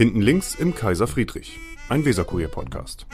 Hinten links im Kaiser Friedrich, ein Weserkurier-Podcast.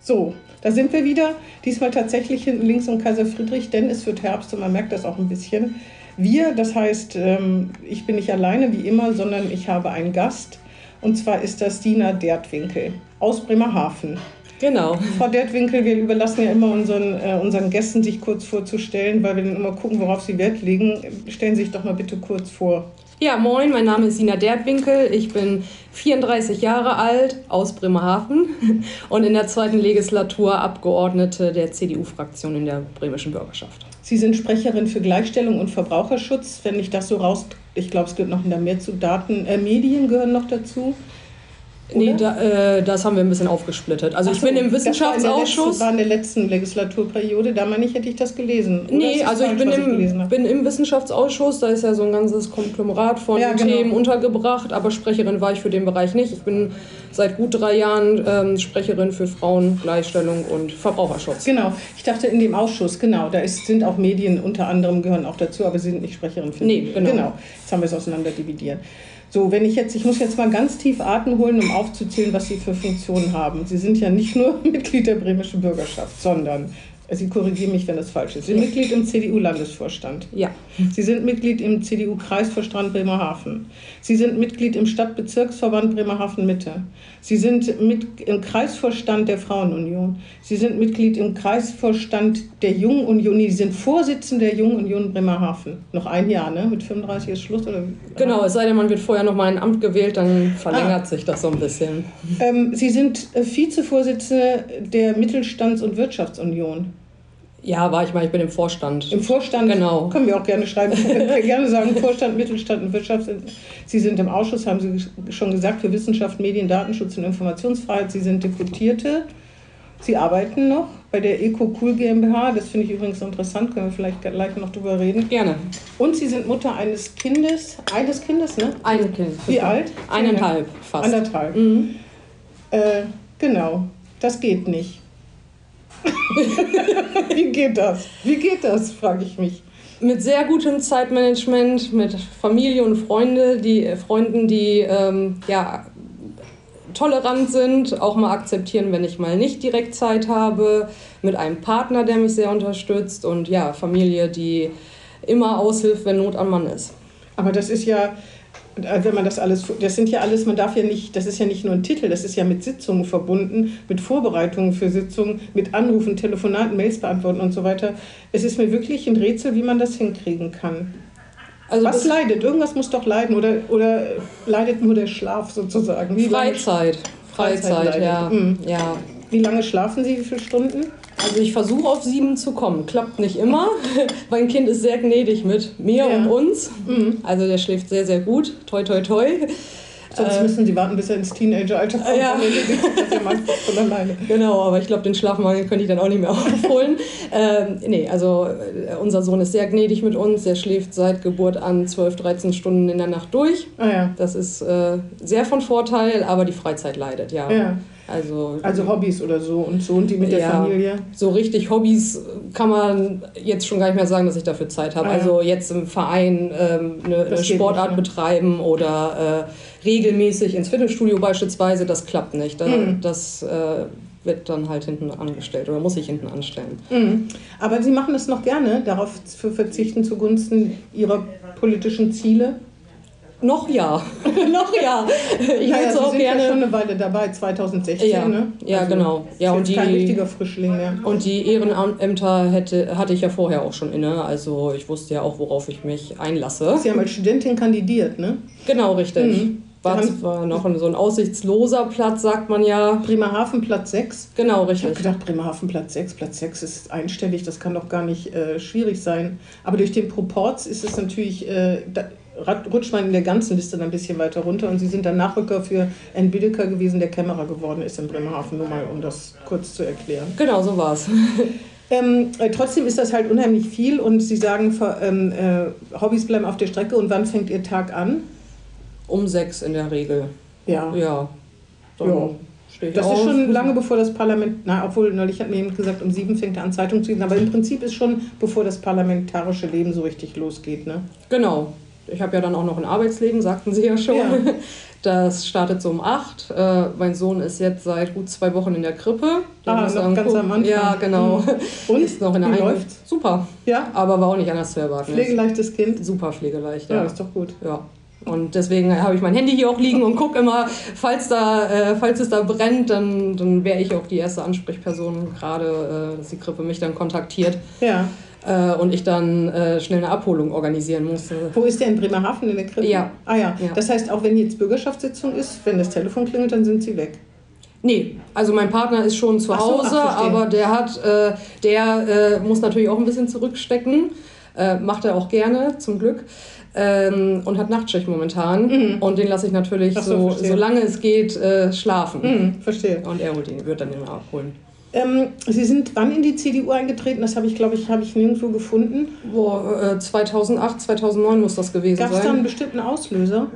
So, da sind wir wieder. Diesmal tatsächlich hinten links im Kaiser Friedrich, denn es wird Herbst und man merkt das auch ein bisschen. Wir, das heißt, ähm, ich bin nicht alleine wie immer, sondern ich habe einen Gast. Und zwar ist das Dina Dertwinkel aus Bremerhaven. Genau. Frau Dertwinkel, wir überlassen ja immer unseren, äh, unseren Gästen, sich kurz vorzustellen, weil wir dann immer gucken, worauf sie Wert legen. Stellen Sie sich doch mal bitte kurz vor. Ja, moin, mein Name ist Sina Dertwinkel. Ich bin 34 Jahre alt, aus Bremerhaven und in der zweiten Legislatur Abgeordnete der CDU-Fraktion in der bremischen Bürgerschaft. Sie sind Sprecherin für Gleichstellung und Verbraucherschutz. Wenn ich das so raus, ich glaube, es gehört noch mehr zu Daten, äh, Medien gehören noch dazu. Nee, da, äh, das haben wir ein bisschen aufgesplittet. Also Ach ich bin im Wissenschaftsausschuss. Das war in der letzten Legislaturperiode, da meine ich, hätte ich das gelesen. Oder nee, also ich bin, im, ich bin im Wissenschaftsausschuss, da ist ja so ein ganzes Konglomerat von ja, genau. Themen untergebracht, aber Sprecherin war ich für den Bereich nicht. Ich bin seit gut drei Jahren ähm, Sprecherin für Frauen, Gleichstellung und Verbraucherschutz. Genau, ich dachte in dem Ausschuss, genau, da ist, sind auch Medien unter anderem gehören auch dazu, aber Sie sind nicht Sprecherin für Nee, genau. Genau, jetzt haben wir es auseinander dividiert. So, wenn ich jetzt, ich muss jetzt mal ganz tief Atem holen, um aufzuzählen, was Sie für Funktionen haben. Sie sind ja nicht nur Mitglied der bremischen Bürgerschaft, sondern Sie korrigieren mich, wenn das falsch ist. Sie sind Mitglied im CDU-Landesvorstand. Ja. Sie sind Mitglied im CDU-Kreisvorstand Bremerhaven. Sie sind Mitglied im Stadtbezirksverband Bremerhaven-Mitte. Sie sind mit im Kreisvorstand der Frauenunion. Sie sind Mitglied im Kreisvorstand der Jungen Union. Sie sind Vorsitzende der Jungen Union Bremerhaven. Noch ein Jahr, ne? Mit 35 ist Schluss? Oder? Genau, es sei denn, man wird vorher noch mal ein Amt gewählt, dann verlängert ah. sich das so ein bisschen. Ähm, Sie sind äh, Vizevorsitzende der Mittelstands- und Wirtschaftsunion. Ja, war ich mal, ich bin im Vorstand. Im Vorstand? Genau. Können wir auch gerne schreiben. Können wir gerne sagen, Vorstand, Mittelstand und Wirtschaft. Sie sind im Ausschuss, haben Sie schon gesagt, für Wissenschaft, Medien, Datenschutz und Informationsfreiheit. Sie sind Deputierte. Sie arbeiten noch bei der EcoCool GmbH. Das finde ich übrigens interessant, können wir vielleicht gleich noch drüber reden. Gerne. Und Sie sind Mutter eines Kindes, eines Kindes, ne? Ein Kind. Wie alt? Eineinhalb fast. Anderthalb. Mhm. Äh, genau, das geht nicht. Wie geht das? Wie geht das, frage ich mich. Mit sehr gutem Zeitmanagement, mit Familie und Freunde, die, äh, Freunden, die ähm, ja, tolerant sind, auch mal akzeptieren, wenn ich mal nicht direkt Zeit habe, mit einem Partner, der mich sehr unterstützt und ja, Familie, die immer aushilft, wenn Not am Mann ist. Aber das ist ja, wenn man das alles, das sind ja alles, man darf ja nicht, das ist ja nicht nur ein Titel, das ist ja mit Sitzungen verbunden, mit Vorbereitungen für Sitzungen, mit Anrufen, Telefonaten, Mails beantworten und so weiter. Es ist mir wirklich ein Rätsel, wie man das hinkriegen kann. Also Was leidet? Irgendwas muss doch leiden oder, oder leidet nur der Schlaf sozusagen? Wie Freizeit. Freizeit, Freizeit ja. Mhm. ja. Wie lange schlafen Sie? Wie viele Stunden? Also ich versuche auf sieben zu kommen. Klappt nicht immer. mein Kind ist sehr gnädig mit mir ja. und uns. Mhm. Also der schläft sehr, sehr gut. Toi, toi, toi. Sonst äh, müssen sie warten, bis er ins Teenageralter kommt. Ja. Von alleine. Genau, aber ich glaube, den Schlafmangel könnte ich dann auch nicht mehr aufholen. ähm, nee, also äh, unser Sohn ist sehr gnädig mit uns. Er schläft seit Geburt an 12, 13 Stunden in der Nacht durch. Ah, ja. Das ist äh, sehr von Vorteil, aber die Freizeit leidet, ja. ja. Also, also Hobbys oder so und so und die mit der ja, Familie? So richtig Hobbys kann man jetzt schon gar nicht mehr sagen, dass ich dafür Zeit habe. Ah, ja. Also jetzt im Verein ähm, eine, eine Sportart nicht, betreiben oder äh, regelmäßig ins Fitnessstudio beispielsweise, das klappt nicht. Da, mhm. Das äh, wird dann halt hinten angestellt oder muss ich hinten anstellen. Mhm. Aber Sie machen es noch gerne, darauf zu verzichten zugunsten Ihrer politischen Ziele? Noch ja. noch ja. Ich naja, würde auch sind gerne. Ja schon eine Weile dabei, 2016, ja, ne? Ja, also genau. Ja, und die, kein richtiger Frischling mehr. Und die Ehrenämter hätte, hatte ich ja vorher auch schon inne. Also ich wusste ja auch, worauf ich mich einlasse. Sie haben als Studentin kandidiert, ne? Genau, richtig. Mhm. War zwar noch so ein aussichtsloser Platz, sagt man ja. Bremerhaven Platz 6? Genau, richtig. Ich habe gedacht, Bremerhaven Platz 6. Platz 6 ist einstellig, das kann doch gar nicht äh, schwierig sein. Aber durch den Proports ist es natürlich. Äh, da, rutscht man in der ganzen Liste dann ein bisschen weiter runter. Und Sie sind dann Nachrücker für N. Bideker gewesen, der Kämmerer geworden ist in Bremerhaven, nur mal um das kurz zu erklären. Genau, so war es. Ähm, äh, trotzdem ist das halt unheimlich viel und Sie sagen, ähm, äh, Hobbys bleiben auf der Strecke. Und wann fängt Ihr Tag an? Um sechs in der Regel. Ja. Ja. Ja. Das auf. ist schon lange bevor das Parlament, na, obwohl neulich hat mir jemand gesagt, um sieben fängt er an Zeitung zu lesen, aber im Prinzip ist schon bevor das parlamentarische Leben so richtig losgeht, ne? Genau, ich habe ja dann auch noch ein Arbeitsleben, sagten Sie ja schon. Ja. Das startet so um acht. Äh, mein Sohn ist jetzt seit gut zwei Wochen in der Krippe. Der Ah, noch dann ganz gucken- am Anfang. Ja, genau. Mhm. Und? Ist noch in der Wie Ein- läuft's? Super. Ja? Aber war auch nicht anders zu erwarten. Pflegeleichtes Kind? Super pflegeleicht, Ja, ja. ist doch gut. Ja. Und deswegen habe ich mein Handy hier auch liegen und gucke immer, falls, da, äh, falls es da brennt, dann, dann wäre ich auch die erste Ansprechperson, gerade, äh, dass die Krippe mich dann kontaktiert Ja. Äh, und ich dann äh, schnell eine Abholung organisieren muss. Wo ist der in Bremerhaven in der Krippe? Ja. Ah ja. Ja. Das heißt, auch wenn jetzt Bürgerschaftssitzung ist, wenn das Telefon klingelt, dann sind sie weg. Nee, also mein Partner ist schon zu Ach so, ach, Hause, aber der hat, äh, der äh, muss natürlich auch ein bisschen zurückstecken. Äh, macht er auch gerne, zum Glück. Ähm, und hat Nachtschicht momentan. Und den lasse ich natürlich, Mhm. So, so, solange es geht, äh, schlafen. Hm, verstehe. Und er holt ihn, wird dann immer abholen. Ähm, sie sind wann in die CDU eingetreten? Das habe ich, glaube ich, habe ich nirgendwo gefunden. Boah, äh, 2008, 2009 muss das gewesen Gab es da sein. einen bestimmten Auslöser?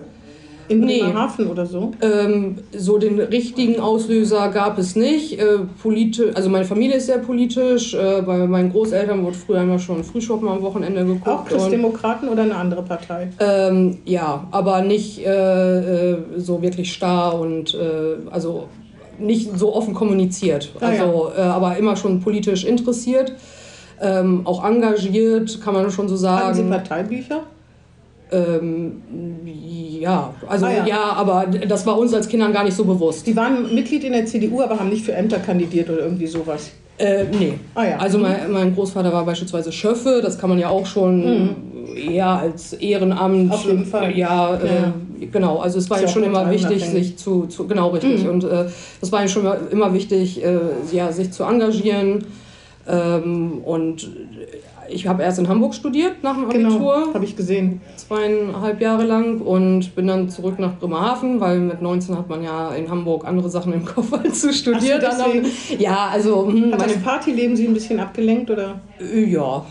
In Nee. Bremerhaven oder so? Ähm, so den richtigen Auslöser gab es nicht. Äh, politi also meine Familie ist sehr politisch. Äh, bei meinen Großeltern wurde früher immer schon Frühschoppen am Wochenende geguckt. Auch Christdemokraten oder eine andere Partei? ähm, ja, aber nicht äh, äh, so wirklich starr und äh, also nicht so offen kommuniziert. Ah, Also, äh, aber immer schon politisch interessiert. Ähm, auch engagiert, kann man schon so Hatten Sie sagen. Parteibücher? Ähm, ja, also Ah, ja. ja. aber das war uns als Kindern gar nicht so bewusst. Die waren Mitglied in der CDU, aber haben nicht für Ämter kandidiert oder irgendwie sowas. Äh, nee. Ah ja. Also mein, mein Großvater war beispielsweise Schöffe, das kann man ja auch schon eher als Ehrenamt. Mhm. Auf jeden Fall. Ja, Ja. Äh, genau. Also es war ja schon immer wichtig, sich zu, zu genau richtig. Mhm. Und äh, das war ja schon immer- immer wichtig, äh, ja, sich zu engagieren. Ähm, und ich habe erst in Hamburg studiert nach dem Abitur Genau, habe ich gesehen. zweieinhalb Jahre lang und bin dann zurück nach Bremerhaven, weil mit 19 hat man ja in Hamburg andere Sachen im Kopf als zu studieren. So, deswegen. ja, also hm, Hat das Partyleben Sie ein bisschen abgelenkt oder? ja,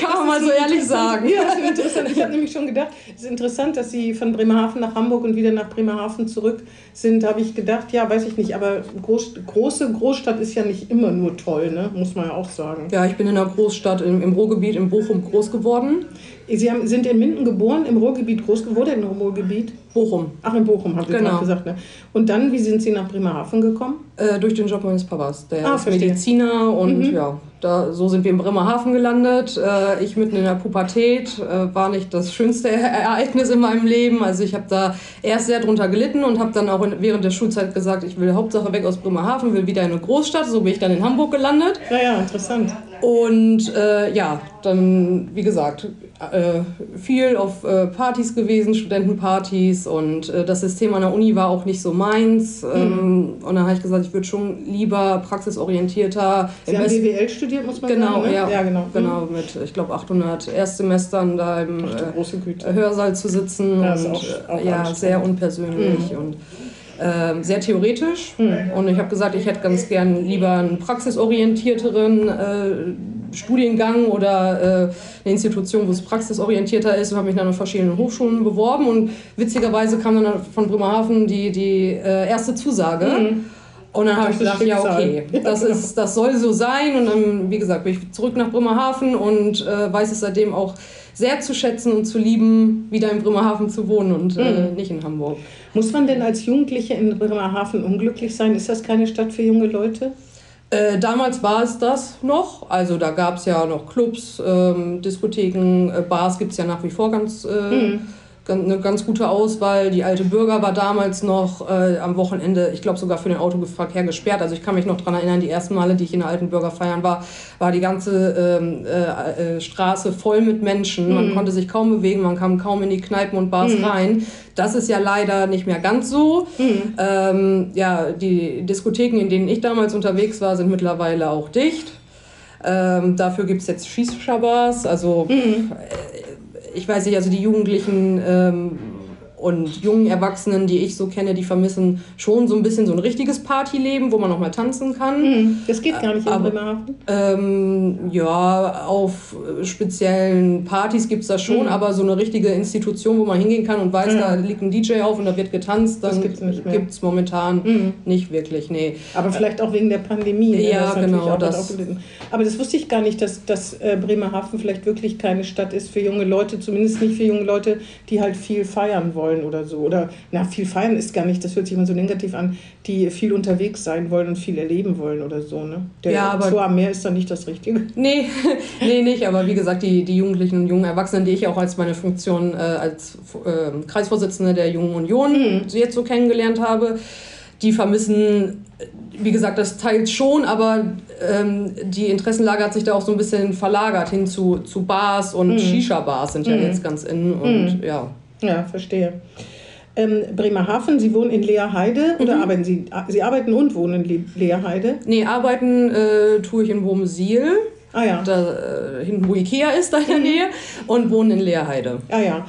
kann man mal so ehrlich sagen. Ja, das ist interessant. Ich habe nämlich schon gedacht, es ist interessant, dass Sie von Bremerhaven nach Hamburg und wieder nach Bremerhaven zurück sind. Habe ich gedacht, ja, weiß ich nicht, aber groß, große Großstadt ist ja nicht immer nur toll, ne? muss man ja auch sagen. Ja, ich bin in einer Großstadt im, im Ruhrgebiet in Bochum groß geworden. Sie haben, sind in Minden geboren, im Ruhrgebiet groß geworden, im Ruhrgebiet? Bochum, Ach, in Bochum, haben Sie Genau. gerade gesagt. Ne? Und dann, wie sind Sie nach Bremerhaven gekommen? äh, durch den Job meines Papas. Der Ah, ist verstehe. Mediziner und Mhm. ja, da, so sind wir in Bremerhaven gelandet. Äh, ich mitten in der Pubertät äh, war nicht das schönste Ereignis in meinem Leben. Also ich habe da erst sehr drunter gelitten und habe dann auch in, während der Schulzeit gesagt, ich will Hauptsache weg aus Bremerhaven, will wieder in eine Großstadt. So bin ich dann in Hamburg gelandet. Ja, ja, interessant. Und äh, ja, dann, wie gesagt, äh, viel auf äh, Partys gewesen, Studentenpartys und äh, das System an der Uni war auch nicht so meins. Ähm, und dann habe ich gesagt, ich würde schon lieber praxisorientierter, Sie haben BWL studiert, muss man genau, sagen. Ne? ja, ja, genau. genau, mit, ich glaube, 800 Erstsemestern da im Ach, äh. Hörsaal zu sitzen Ja, und auch- auch äh, ja, sehr unpersönlich und ähm, sehr theoretisch. Mhm. Und ich habe gesagt, ich hätte ganz gern lieber einen praxisorientierteren äh, Studiengang oder äh, eine Institution, wo es praxisorientierter ist und habe mich dann an verschiedenen Hochschulen beworben. Und witzigerweise kam dann von Bremerhaven die, die äh, erste Zusage. Und dann habe ich gedacht, ja, okay, das, ist, das soll so sein. Und dann, wie gesagt, bin ich zurück nach Bremerhaven und äh, weiß es seitdem auch sehr zu schätzen und zu lieben, wieder in Bremerhaven zu wohnen und Mhm. äh, nicht in Hamburg. Muss man denn als Jugendliche in Bremerhaven unglücklich sein? Ist das keine Stadt für junge Leute? Äh, damals war es das noch. Also da gab es ja noch Clubs, ähm, Diskotheken, äh, Bars gibt es ja nach wie vor ganz, äh, Mhm. Eine ganz gute Auswahl. Die alte Bürger war damals noch äh, am Wochenende, ich glaube sogar für den Autoverkehr gesperrt. Also ich kann mich noch daran erinnern, die ersten Male, die ich in der alten Bürger feiern war, war die ganze ähm, äh, äh, Straße voll mit Menschen. Man Mhm. konnte sich kaum bewegen, man kam kaum in die Kneipen und Bars rein. Das ist ja leider nicht mehr ganz so. Mhm. Ähm, ja, die Diskotheken, in denen ich damals unterwegs war, sind mittlerweile auch dicht. Ähm, dafür gibt es jetzt Schießschabars. Also Mhm. Ich weiß nicht, also die Jugendlichen ähm, und jungen Erwachsenen, die ich so kenne, die vermissen schon so ein bisschen so ein richtiges Partyleben, wo man noch mal tanzen kann. Mhm. Das geht gar nicht in Bremerhaven. Ähm, ja, auf speziellen Partys gibt es das schon, Mhm. aber so eine richtige Institution, wo man hingehen kann und weiß, Ja. da liegt ein DJ auf und da wird getanzt, Das dann gibt es momentan Mhm. nicht wirklich, nee. Aber vielleicht auch wegen der Pandemie. ne? Ja, Das genau, Auch, das-. Aber das wusste ich gar nicht, dass, dass äh, Bremerhaven vielleicht wirklich keine Stadt ist für junge Leute, zumindest nicht für junge Leute, die halt viel feiern wollen oder so. Oder, na, viel feiern ist gar nicht, das hört sich immer so negativ an, die viel unterwegs sein wollen und viel erleben wollen oder so. Ne? Der Ja, aber- Zoo am Meer ist dann nicht das Richtige. Nee, nee, nicht, aber wie gesagt, die, die Jugendlichen und jungen Erwachsenen, die ich auch als meine Funktion äh, als äh, Kreisvorsitzende der Jungen Union Mhm. jetzt so kennengelernt habe, die vermissen, wie gesagt, das teils schon, aber ähm, die Interessenlage hat sich da auch so ein bisschen verlagert hin zu, zu Bars und Mhm. Shisha-Bars sind ja Mhm. jetzt ganz in und ja. Ja, verstehe. Ähm, Bremerhaven, Sie wohnen in Leerheide oder Mhm. arbeiten Sie? Sie arbeiten und wohnen in Le Leerheide? Nee, arbeiten äh, tue ich in Wurmsiel, Ah ja. da äh, hinten wo Ikea ist, da in der Nähe, und wohne in Leerheide. Ah ja.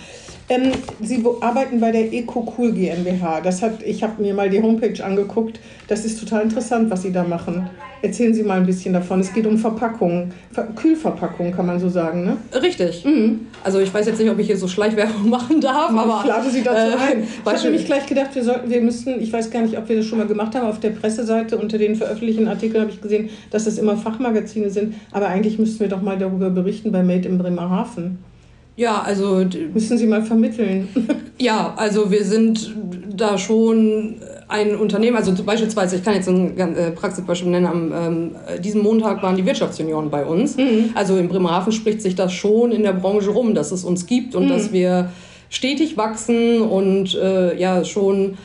Ähm, Sie arbeiten bei der EcoCool GmbH. Das hat, ich habe mir mal die Homepage angeguckt. Das ist total interessant, was Sie da machen. Erzählen Sie mal ein bisschen davon. Es geht um Verpackungen, Ver Kühlverpackungen kann man so sagen, ne? Richtig. Mhm. Also ich weiß jetzt nicht, ob ich hier so Schleichwerbung machen darf, aber ich lade Sie dazu äh, ein. Ich habe nämlich gleich gedacht, wir sollten, wir müssten, ich weiß gar nicht, ob wir das schon mal gemacht haben, auf der Presseseite unter den veröffentlichten Artikeln habe ich gesehen, dass das immer Fachmagazine sind. Aber eigentlich müssten wir doch mal darüber berichten bei Made in Bremerhaven. Ja, also Müssen Sie mal vermitteln. ja, also wir sind da schon ein Unternehmen, also beispielsweise, ich kann jetzt ein äh, Praxisbeispiel nennen, am ähm, äh, diesem Montag waren die Wirtschaftsjunioren bei uns. Also in Bremerhaven spricht sich das schon in der Branche rum, dass es uns gibt und dass wir stetig wachsen und äh, ja schon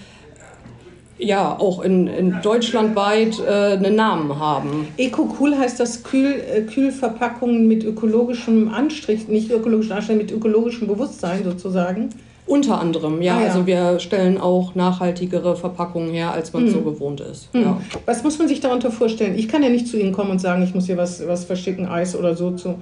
ja auch in, in deutschlandweit äh, einen Namen haben. Eco-Cool heißt das Kühl, äh, Kühlverpackungen mit ökologischem Anstrich, nicht ökologischem Anstrich, mit ökologischem Bewusstsein sozusagen. Unter anderem, ja. Ah, ja. Also wir stellen auch nachhaltigere Verpackungen her, als man so gewohnt ist. Hm. Ja. Was muss man sich darunter vorstellen? Ich kann ja nicht zu Ihnen kommen und sagen, ich muss hier was, was verschicken, Eis oder so zu.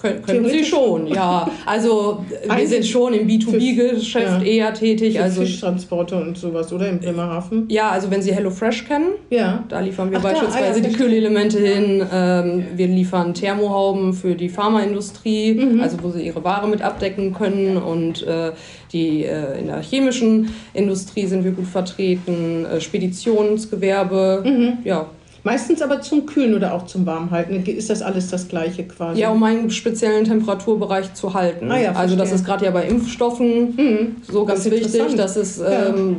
Können, können Sie schon, ja. Also wir sind schon im B2B-Geschäft ja. eher tätig. Für Also Fischtransporte und sowas, oder? In Bremerhaven? ja, also wenn Sie HelloFresh kennen, Ja. da liefern wir Ach, da, ah ja, beispielsweise die. Kühlelemente hin. Ähm, wir liefern Thermohauben für die Pharmaindustrie, Mhm. also wo sie ihre Ware mit abdecken können. Und äh, die, äh, in der chemischen Industrie sind wir gut vertreten, äh, Speditionsgewerbe, Mhm. ja. Meistens aber zum Kühlen oder auch zum Warmhalten. Ist das alles das Gleiche quasi? Ja, um einen speziellen Temperaturbereich zu halten. Ah ja, also das ist gerade ja bei Impfstoffen Mhm. so ganz Das wichtig, dass es Ja. ähm,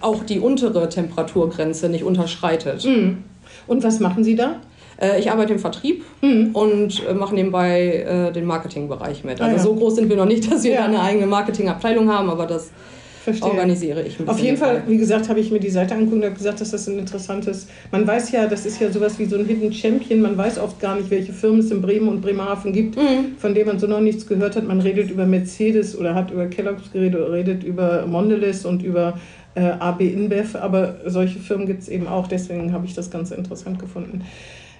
auch die untere Temperaturgrenze nicht unterschreitet. Mhm. Und was machen Sie da? Äh, ich arbeite im Vertrieb Mhm. und äh, mache nebenbei äh, den Marketingbereich mit. Ah Also ja. so groß sind wir noch nicht, dass wir Ja. da eine eigene Marketingabteilung haben, aber das Verstehe. organisiere ich bisschen. Auf jeden Fall, nebenbei. wie gesagt, habe ich mir die Seite angeguckt und habe gesagt, dass das ein interessantes. Man weiß ja, das ist ja sowas wie so ein Hidden Champion. Man weiß oft gar nicht, welche Firmen es in Bremen und Bremerhaven gibt, Mhm. von denen man so noch nichts gehört hat. Man redet über Mercedes oder hat über Kellogg's geredet oder redet über Mondelez und über äh, AB InBev, aber solche Firmen gibt es eben auch. Deswegen habe ich das ganz interessant gefunden.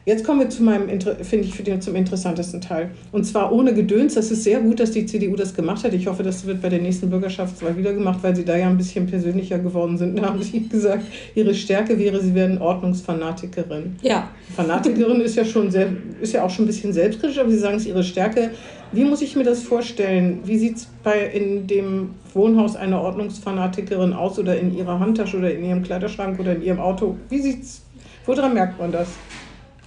Jetzt kommen wir zu meinem, finde ich, für den, zum interessantesten Teil. Und zwar ohne Gedöns. Das ist sehr gut, dass die CDU das gemacht hat. Ich hoffe, das wird bei der nächsten Bürgerschaftswahl wieder gemacht, weil sie da ja ein bisschen persönlicher geworden sind. Da haben sie gesagt, ihre Stärke wäre, sie werden Ordnungsfanatikerin. Ja, Fanatikerin ist ja schon sehr, ist ja auch schon ein bisschen selbstkritisch, aber sie sagen es ist ihre Stärke. Wie muss ich mir das vorstellen? Wie sieht es bei in dem Wohnhaus einer Ordnungsfanatikerin aus oder in ihrer Handtasche oder in ihrem Kleiderschrank oder in ihrem Auto? Wie sieht's? Woran merkt man das?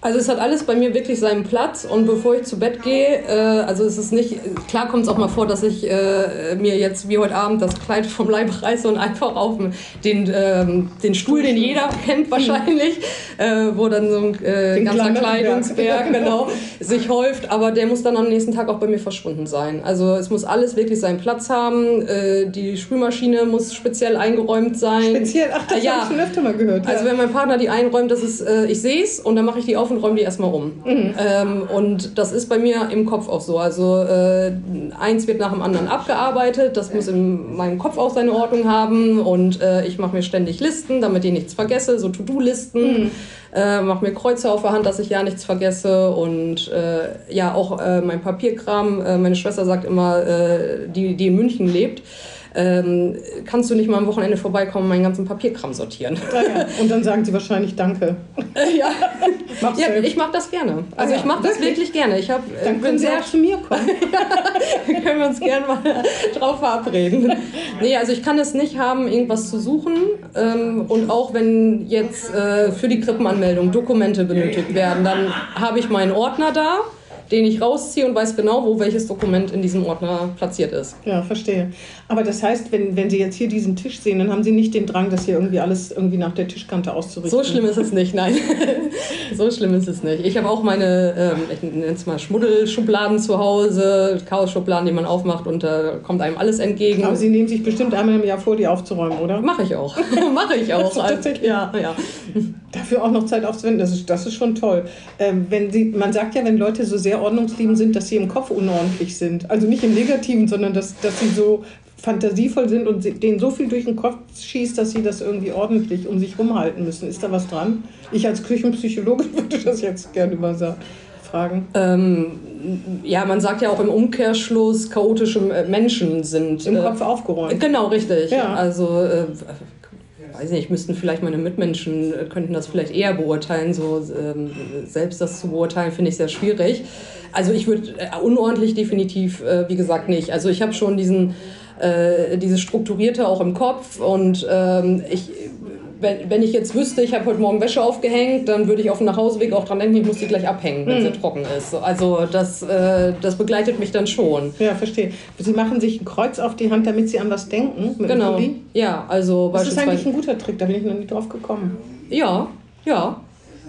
Also es hat alles bei mir wirklich seinen Platz und bevor ich zu Bett gehe, äh, also es ist nicht, klar kommt es auch mal vor, dass ich äh, mir jetzt wie heute Abend das Kleid vom Leib reiße und einfach auf den, ähm, den Stuhl, den jeder kennt wahrscheinlich, äh, wo dann so ein äh, ganzer. Kleidungsberg genau, sich häuft, aber der muss dann am nächsten Tag auch bei mir verschwunden sein. Also es muss alles wirklich seinen Platz haben, äh, die Spülmaschine muss speziell eingeräumt sein. Speziell, ach, das Ja. habe ich schon öfter mal gehört. Also ja. wenn mein Partner die einräumt, das ist, äh, ich sehe es und dann mache ich die auf und räume die erstmal um. Mhm. Ähm, und das ist bei mir im Kopf auch so. Also äh, eins wird nach dem anderen abgearbeitet, das muss in meinem Kopf auch seine Ordnung haben und äh, ich mache mir ständig Listen, damit ich nichts vergesse, so To-Do-Listen. Mhm. Äh, mache mir Kreuze auf der Hand, dass ich ja nichts vergesse und äh, ja auch äh, mein Papierkram. Äh, meine Schwester sagt immer, die, die in München lebt. Ähm, kannst du nicht mal am Wochenende vorbeikommen und meinen ganzen Papierkram sortieren? Ja, ja. Und dann sagen sie wahrscheinlich Danke. ja, ja ich mache das gerne. Also ja, ich mache das wirklich gerne. Ich hab, dann bin können sie sehr auch zu mir kommen. ja, können wir uns gerne mal drauf verabreden. Nee, also ich kann es nicht haben, irgendwas zu suchen. Ähm, und auch wenn jetzt äh, für die Krippenanmeldung Dokumente benötigt werden, dann habe ich meinen Ordner da den ich rausziehe und weiß genau, wo welches Dokument in diesem Ordner platziert ist. Ja, verstehe. Aber das heißt, wenn, wenn Sie jetzt hier diesen Tisch sehen, dann haben Sie nicht den Drang, das hier irgendwie alles irgendwie nach der Tischkante auszurichten. So schlimm ist es nicht, nein. so schlimm ist es nicht. Ich habe auch meine, ähm, ich nenne es mal Schmuddelschubladen zu Hause, Chaos-Schubladen, die man aufmacht und da kommt einem alles entgegen. Aber Sie nehmen sich bestimmt einmal im Jahr vor, die aufzuräumen, oder? Mache ich auch. Mache ich auch. Tatsächlich. Ja, ja. Dafür auch noch Zeit aufzuwenden, das ist, das ist schon toll. Ähm, wenn Sie, man sagt ja, wenn Leute so sehr ordnungsliebend sind, dass sie im Kopf unordentlich sind. Also nicht im Negativen, sondern dass, dass sie so fantasievoll sind und denen so viel durch den Kopf schießt, dass sie das irgendwie ordentlich um sich rumhalten müssen. Ist da was dran? Ich als Küchenpsychologe würde das jetzt gerne mal fragen. Ähm, ja, man sagt ja auch im Umkehrschluss, chaotische Menschen sind. Im äh, Kopf aufgeräumt. Genau, richtig. Ja. Also äh, weiß nicht, müssten vielleicht meine Mitmenschen, äh, könnten das vielleicht eher beurteilen. So ähm, selbst das zu beurteilen, finde ich sehr schwierig. Also ich würde äh, unordentlich definitiv, äh, wie gesagt, nicht. Also ich habe schon diesen, äh, dieses Strukturierte auch im Kopf und ähm, ich wenn, wenn ich jetzt wüsste, ich habe heute Morgen Wäsche aufgehängt, dann würde ich auf dem Nachhauseweg auch dran denken, ich muss die gleich abhängen, wenn hm. sie trocken ist. Also das, äh, das begleitet mich dann schon. Ja, verstehe. Sie machen sich ein Kreuz auf die Hand, damit Sie an was denken? genau. Ja, also Das ist eigentlich ein guter Trick, da bin ich noch nicht drauf gekommen. Ja, ja.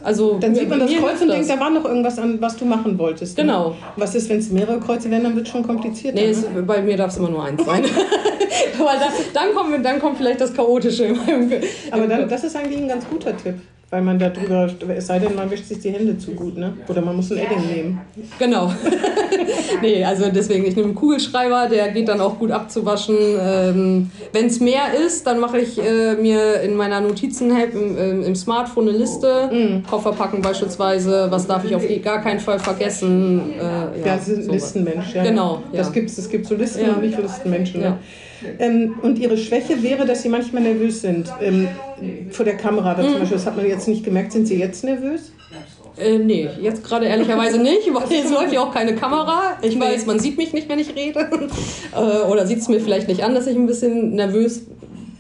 Also, dann sieht man das Kreuz und denkt, da war noch irgendwas an, was du machen wolltest. Ne? Genau. Was ist, wenn es mehrere Kreuze werden, dann wird es schon kompliziert. Nee, es, bei mir darf es immer nur eins sein. Weil da, dann, kommt, dann kommt vielleicht das Chaotische in meinem Aber dann, das ist eigentlich ein ganz guter Tipp. Weil man da drüber, es sei denn, man wäscht sich die Hände zu gut, ne? Oder man muss ein Edding nehmen. Genau. nee, also deswegen, ich nehme einen Kugelschreiber, der geht dann auch gut abzuwaschen. Ähm, Wenn es mehr ist, dann mache ich äh, mir in meiner Notizen-App im, äh, im, Smartphone eine Liste. Mm. Koffer packen beispielsweise, was darf ich auf gar keinen Fall vergessen. Äh, ja, ja, sind sowas. Listenmensch. Ja. Genau. Ja. Das gibt's, es gibt so Listen ja. und nicht Listenmenschen. Ne? Ähm, und ihre Schwäche wäre, dass sie manchmal nervös sind. Ähm, vor der Kamera da zum mhm. Beispiel, das hat man jetzt nicht gemerkt. Sind Sie jetzt nervös? Äh, nee, jetzt gerade ehrlicherweise nicht, weil jetzt läuft ja auch keine Kamera. Ich weiß, man sieht mich nicht, wenn ich rede. äh, oder sieht es mir vielleicht nicht an, dass ich ein bisschen nervös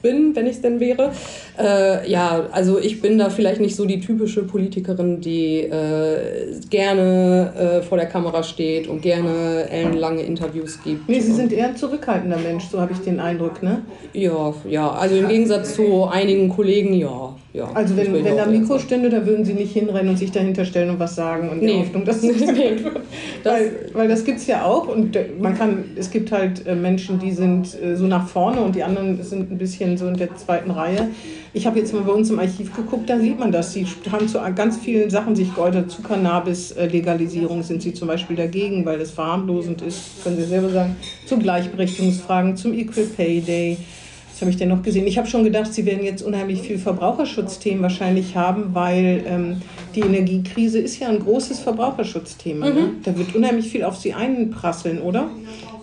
bin, wenn ich es denn wäre. Äh, ja, also ich bin da vielleicht nicht so die typische Politikerin, die äh, gerne äh, vor der Kamera steht und gerne ellenlange Interviews gibt. Nee, Sie sind eher ein zurückhaltender Mensch, so habe ich den Eindruck, ne? Ja, ja, also im Gegensatz zu einigen Kollegen, ja. Ja also wenn, wenn da Mikro stünde, da würden Sie nicht hinrennen und sich dahinter stellen und was sagen und nee. Hoffnung, dass es nee. wird. weil, weil das gibt es ja auch und man kann, es gibt halt äh, Menschen, die sind äh, so nach vorne und die anderen sind ein bisschen so in der zweiten Reihe. Ich habe jetzt mal bei uns im Archiv geguckt, da sieht man das. Sie haben zu ganz vielen Sachen sich geäußert. Zu Cannabis-Legalisierung sind sie zum Beispiel dagegen, weil es verharmlosend ist, können Sie selber sagen. Zu Gleichberechtigungsfragen, zum Equal Pay Day. Was habe ich denn noch gesehen? Ich habe schon gedacht, Sie werden jetzt unheimlich viel Verbraucherschutzthemen wahrscheinlich haben, weil ähm, die Energiekrise ist ja ein großes Verbraucherschutzthema. Ne? Mhm. Ne? Da wird unheimlich viel auf Sie einprasseln, oder?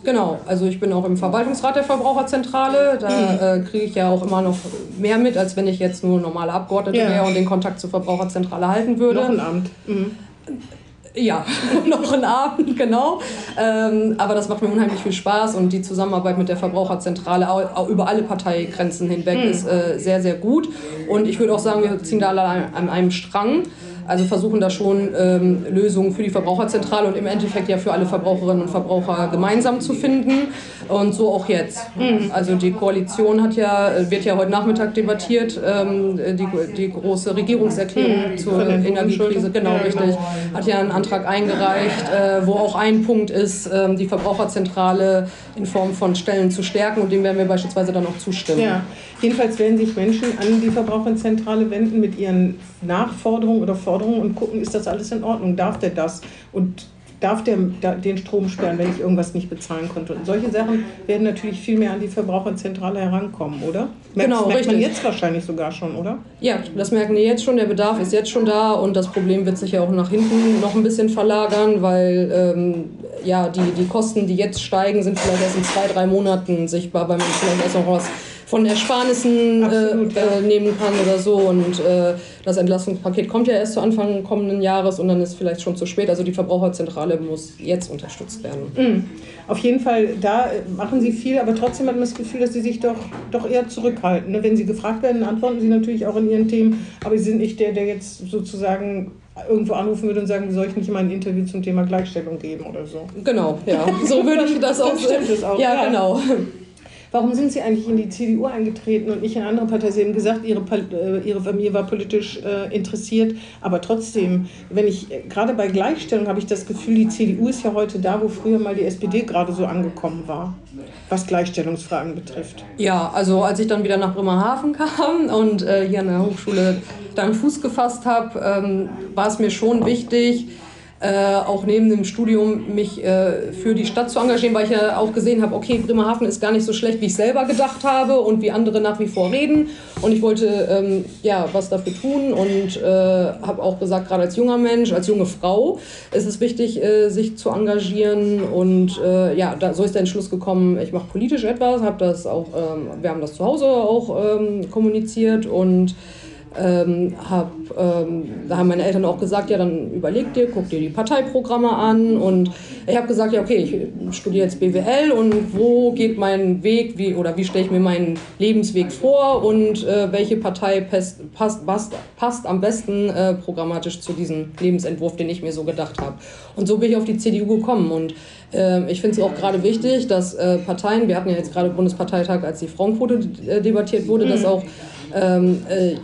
Genau, also ich bin auch im Verwaltungsrat der Verbraucherzentrale. Da mhm. äh, kriege ich ja auch immer noch mehr mit, als wenn ich jetzt nur normale Abgeordnete ja. wäre und den Kontakt zur Verbraucherzentrale halten würde. Noch ein Amt. Mhm. Ja, noch ein Abend, genau. Ähm, aber das macht mir unheimlich viel Spaß und die Zusammenarbeit mit der Verbraucherzentrale auch, über alle Parteigrenzen hinweg mhm. ist äh, sehr, sehr gut. Und ich würde auch sagen, wir ziehen da alle an, an einem Strang. Also versuchen da schon ähm, Lösungen für die Verbraucherzentrale und im Endeffekt ja für alle Verbraucherinnen und Verbraucher gemeinsam zu finden. Und so auch jetzt. Mhm. Also die Koalition hat ja, wird ja heute Nachmittag debattiert, ähm, die, die große Regierungserklärung mhm. zur Energiekrise, genau richtig, genau. hat ja einen Antrag eingereicht, äh, wo auch ein Punkt ist, äh, die Verbraucherzentrale in Form von Stellen zu stärken und dem werden wir beispielsweise dann auch zustimmen. Ja. Jedenfalls werden sich Menschen an die Verbraucherzentrale wenden mit ihren Nachforderungen oder Forderungen und gucken, ist das alles in Ordnung, darf der das? Und darf der den Strom sperren, wenn ich irgendwas nicht bezahlen konnte. Und solche Sachen werden natürlich viel mehr an die Verbraucherzentrale herankommen, oder? Merkt, genau, merkt man jetzt wahrscheinlich sogar schon, oder? Ja, das merken wir jetzt schon. Der Bedarf ist jetzt schon da und das Problem wird sich ja auch nach hinten noch ein bisschen verlagern, weil ähm, ja, die, die Kosten, die jetzt steigen, sind vielleicht erst in zwei, drei Monaten sichtbar, weil man von Ersparnissen Absolut, äh, ja. äh, nehmen kann oder so. Und äh, das Entlastungspaket kommt ja erst zu Anfang kommenden Jahres und dann ist vielleicht schon zu spät. Also die Verbraucherzentrale muss jetzt unterstützt werden. Mhm. Auf jeden Fall, da machen Sie viel, aber trotzdem hat man das Gefühl, dass Sie sich doch, doch eher zurückhalten. Ne? Wenn Sie gefragt werden, antworten Sie natürlich auch in Ihren Themen, aber Sie sind nicht der, der jetzt sozusagen irgendwo anrufen würde und sagen, soll ich nicht mal ein Interview zum Thema Gleichstellung geben oder so. Genau, ja. So würde ich das auch. stimmt es auch. Ja, ja, genau. Warum sind Sie eigentlich in die CDU eingetreten und nicht in andere Parteien? Sie haben gesagt, Ihre, äh, Ihre Familie war politisch äh, interessiert, aber trotzdem, wenn ich äh, gerade bei Gleichstellung habe ich das Gefühl, die CDU ist ja heute da, wo früher mal die SPD gerade so angekommen war, was Gleichstellungsfragen betrifft. Ja, also als ich dann wieder nach Bremerhaven kam und äh, hier an der Hochschule dann Fuß gefasst habe, ähm, war es mir schon wichtig, äh, auch neben dem Studium mich äh, für die Stadt zu engagieren, weil ich ja auch gesehen habe, okay, Bremerhaven ist gar nicht so schlecht, wie ich selber gedacht habe und wie andere nach wie vor reden. Und ich wollte ähm, ja was dafür tun und äh, habe auch gesagt, gerade als junger Mensch, als junge Frau, ist es wichtig, äh, sich zu engagieren. Und äh, ja, da, so ist der Entschluss gekommen, ich mache politisch etwas, habe das auch, ähm, wir haben das zu Hause auch ähm, kommuniziert und ähm, hab, ähm, da haben meine Eltern auch gesagt, ja, dann überleg dir, guck dir die Parteiprogramme an. Und ich habe gesagt, ja, okay, ich studiere jetzt BWL und wo geht mein Weg, wie, oder wie stelle ich mir meinen Lebensweg vor und äh, welche Partei passt, passt, passt, passt am besten äh, programmatisch zu diesem Lebensentwurf, den ich mir so gedacht habe. Und so bin ich auf die CDU gekommen. Und äh, ich finde es auch gerade wichtig, dass äh, Parteien, wir hatten ja jetzt gerade Bundesparteitag, als die Frauenquote äh, debattiert wurde, dass mhm. auch ähm, äh,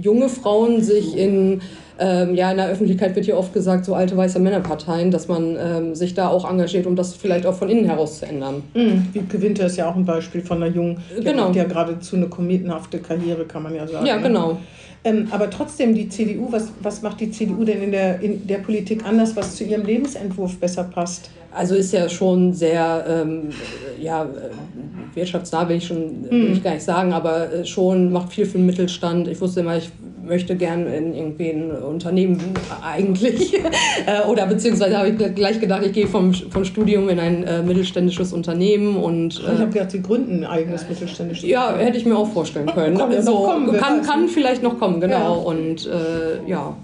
junge Frauen sich in ähm, ja, in der Öffentlichkeit wird hier oft gesagt, so alte weiße Männerparteien, dass man ähm, sich da auch engagiert, um das vielleicht auch von innen heraus zu ändern. Mhm. Wiebke Winter ist ja auch ein Beispiel von einer jungen, die genau. hat ja geradezu eine kometenhafte Karriere, kann man ja sagen. Ja, ne? genau. Ähm, aber trotzdem, die CDU, was, was macht die CDU denn in der, in der Politik anders, was zu ihrem Lebensentwurf besser passt? Also ist ja schon sehr, ähm, ja, wirtschaftsnah will ich schon will mhm. ich gar nicht sagen, aber äh, schon macht viel für den Mittelstand. Ich wusste immer, ich möchte gern in irgendwie ein Unternehmen eigentlich. Äh, oder beziehungsweise habe ich gleich gedacht, ich gehe vom, vom Studium in ein äh, mittelständisches Unternehmen und. Äh, ich habe gedacht, Sie gründen ein eigenes mittelständisches Ja, hätte ich mir auch vorstellen können. Kann, ja so, kommen, kann, kann vielleicht noch kommen, genau. Ja. Und äh, ja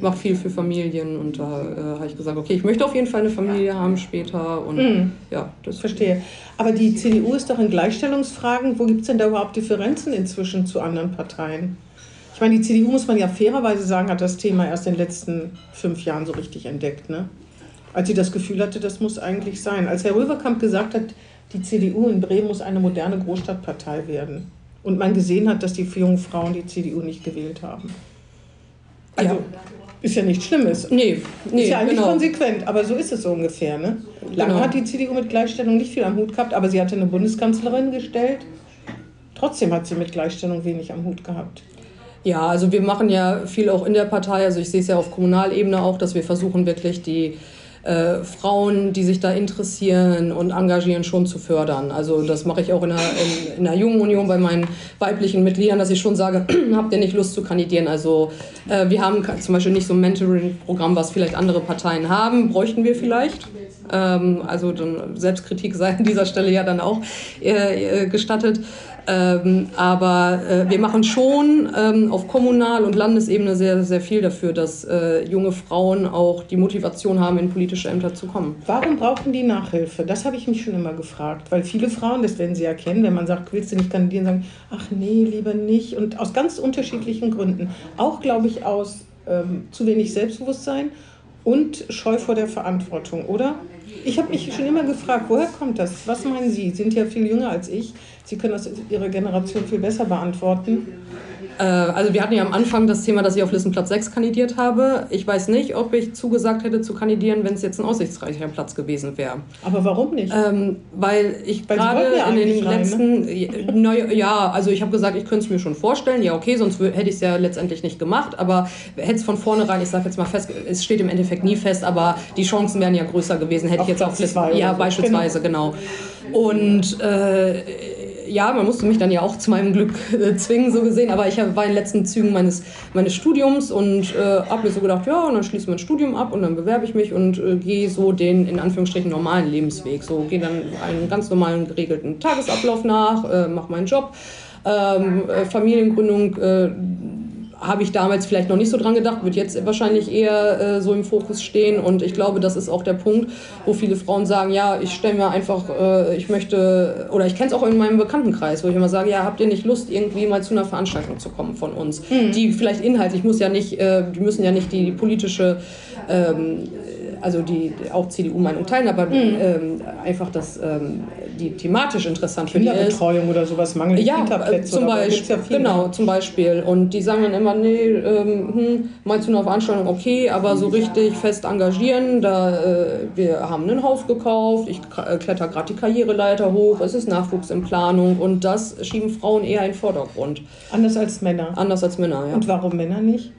mache viel für Familien und da äh, habe ich gesagt, okay, ich möchte auf jeden Fall eine Familie haben später und mm. ja, das verstehe. Aber die CDU ist doch in Gleichstellungsfragen, wo gibt es denn da überhaupt Differenzen inzwischen zu anderen Parteien? Ich meine, die CDU, muss man ja fairerweise sagen, hat das Thema erst in den letzten fünf Jahren so richtig entdeckt. Ne? Als sie das Gefühl hatte, das muss eigentlich sein. Als Herr Röverkamp gesagt hat, die CDU in Bremen muss eine moderne Großstadtpartei werden. Und man gesehen hat, dass die jungen Frauen die CDU nicht gewählt haben. Also, ja. Ist ja nichts Schlimmes. Nee, nee ist ja eigentlich genau. konsequent, aber so ist es so ungefähr. Ne? Lange genau. hat die CDU mit Gleichstellung nicht viel am Hut gehabt, aber sie hatte eine Bundeskanzlerin gestellt. Trotzdem hat sie mit Gleichstellung wenig am Hut gehabt. Ja, also wir machen ja viel auch in der Partei. Also ich sehe es ja auf Kommunalebene auch, dass wir versuchen wirklich die äh, Frauen, die sich da interessieren und engagieren, schon zu fördern. Also das mache ich auch in der, in, in der Jungen Union bei meinen weiblichen Mitgliedern, dass ich schon sage, habt ihr nicht Lust zu kandidieren? Also äh, wir haben zum Beispiel nicht so ein Mentoring-Programm, was vielleicht andere Parteien haben, bräuchten wir vielleicht. Ähm, also Selbstkritik sei an dieser Stelle ja dann auch äh, gestattet. Ähm, aber äh, wir machen schon ähm, auf Kommunal- und Landesebene sehr, sehr viel dafür, dass äh, junge Frauen auch die Motivation haben, in politische Ämter zu kommen. Warum brauchen die Nachhilfe? Das habe ich mich schon immer gefragt. Weil viele Frauen, das werden sie erkennen, wenn man sagt, willst du nicht kandidieren, sagen, ach nee, lieber nicht. Und aus ganz unterschiedlichen Gründen. Auch, glaube ich, aus ähm, zu wenig Selbstbewusstsein und Scheu vor der Verantwortung, oder? Ich habe mich schon immer gefragt, woher kommt das? Was meinen Sie? Sie sind ja viel jünger als ich. Sie können das Ihrer Generation viel besser beantworten. Äh, also wir hatten ja am Anfang das Thema, dass ich auf Listenplatz 6 kandidiert habe. Ich weiß nicht, ob ich zugesagt hätte zu kandidieren, wenn es jetzt ein aussichtsreicher Platz gewesen wäre. Aber warum nicht? Ähm, weil ich gerade ja in den rein, letzten, ne? na, ja, also ich habe gesagt, ich könnte es mir schon vorstellen. Ja, okay, sonst hätte ich es ja letztendlich nicht gemacht. Aber hätte es von vornherein, ich sage jetzt mal fest, es steht im Endeffekt nie fest, aber die Chancen wären ja größer gewesen, hätte auf ich jetzt auf Listen, ja beispielsweise genau. genau. Und äh, ja, man musste mich dann ja auch zu meinem Glück äh, zwingen, so gesehen. Aber ich war in den letzten Zügen meines, meines Studiums und äh, habe mir so gedacht, ja, und dann schließe ich mein Studium ab und dann bewerbe ich mich und äh, gehe so den in Anführungsstrichen normalen Lebensweg. So gehe dann einen ganz normalen geregelten Tagesablauf nach, äh, mache meinen Job. Ähm, äh, Familiengründung äh, habe ich damals vielleicht noch nicht so dran gedacht, wird jetzt wahrscheinlich eher äh, so im Fokus stehen. Und ich glaube, das ist auch der Punkt, wo viele Frauen sagen, ja, ich stelle mir einfach, äh, ich möchte, oder ich kenne es auch in meinem Bekanntenkreis, wo ich immer sage, ja, habt ihr nicht Lust, irgendwie mal zu einer Veranstaltung zu kommen von uns? Mhm. Die vielleicht inhaltlich muss ja nicht, äh, die müssen ja nicht die, die politische ähm, also die, auch CDU-Meinung teilen, aber mhm. ähm, einfach das ähm, die thematisch interessant für die ist. Kinderbetreuung oder sowas, mangelt ja, Kita-Plätze. Zum Beispiel, ja genau, zum Beispiel. Und die sagen dann immer, nee, ähm, hm, meinst du eine Veranstaltung, okay, aber so richtig fest engagieren, da äh, wir haben ein Haus gekauft, ich äh, kletter gerade die Karriereleiter hoch, es ist Nachwuchs in Planung und das schieben Frauen eher in den Vordergrund. Anders als Männer. Anders als Männer, ja. Und warum Männer nicht?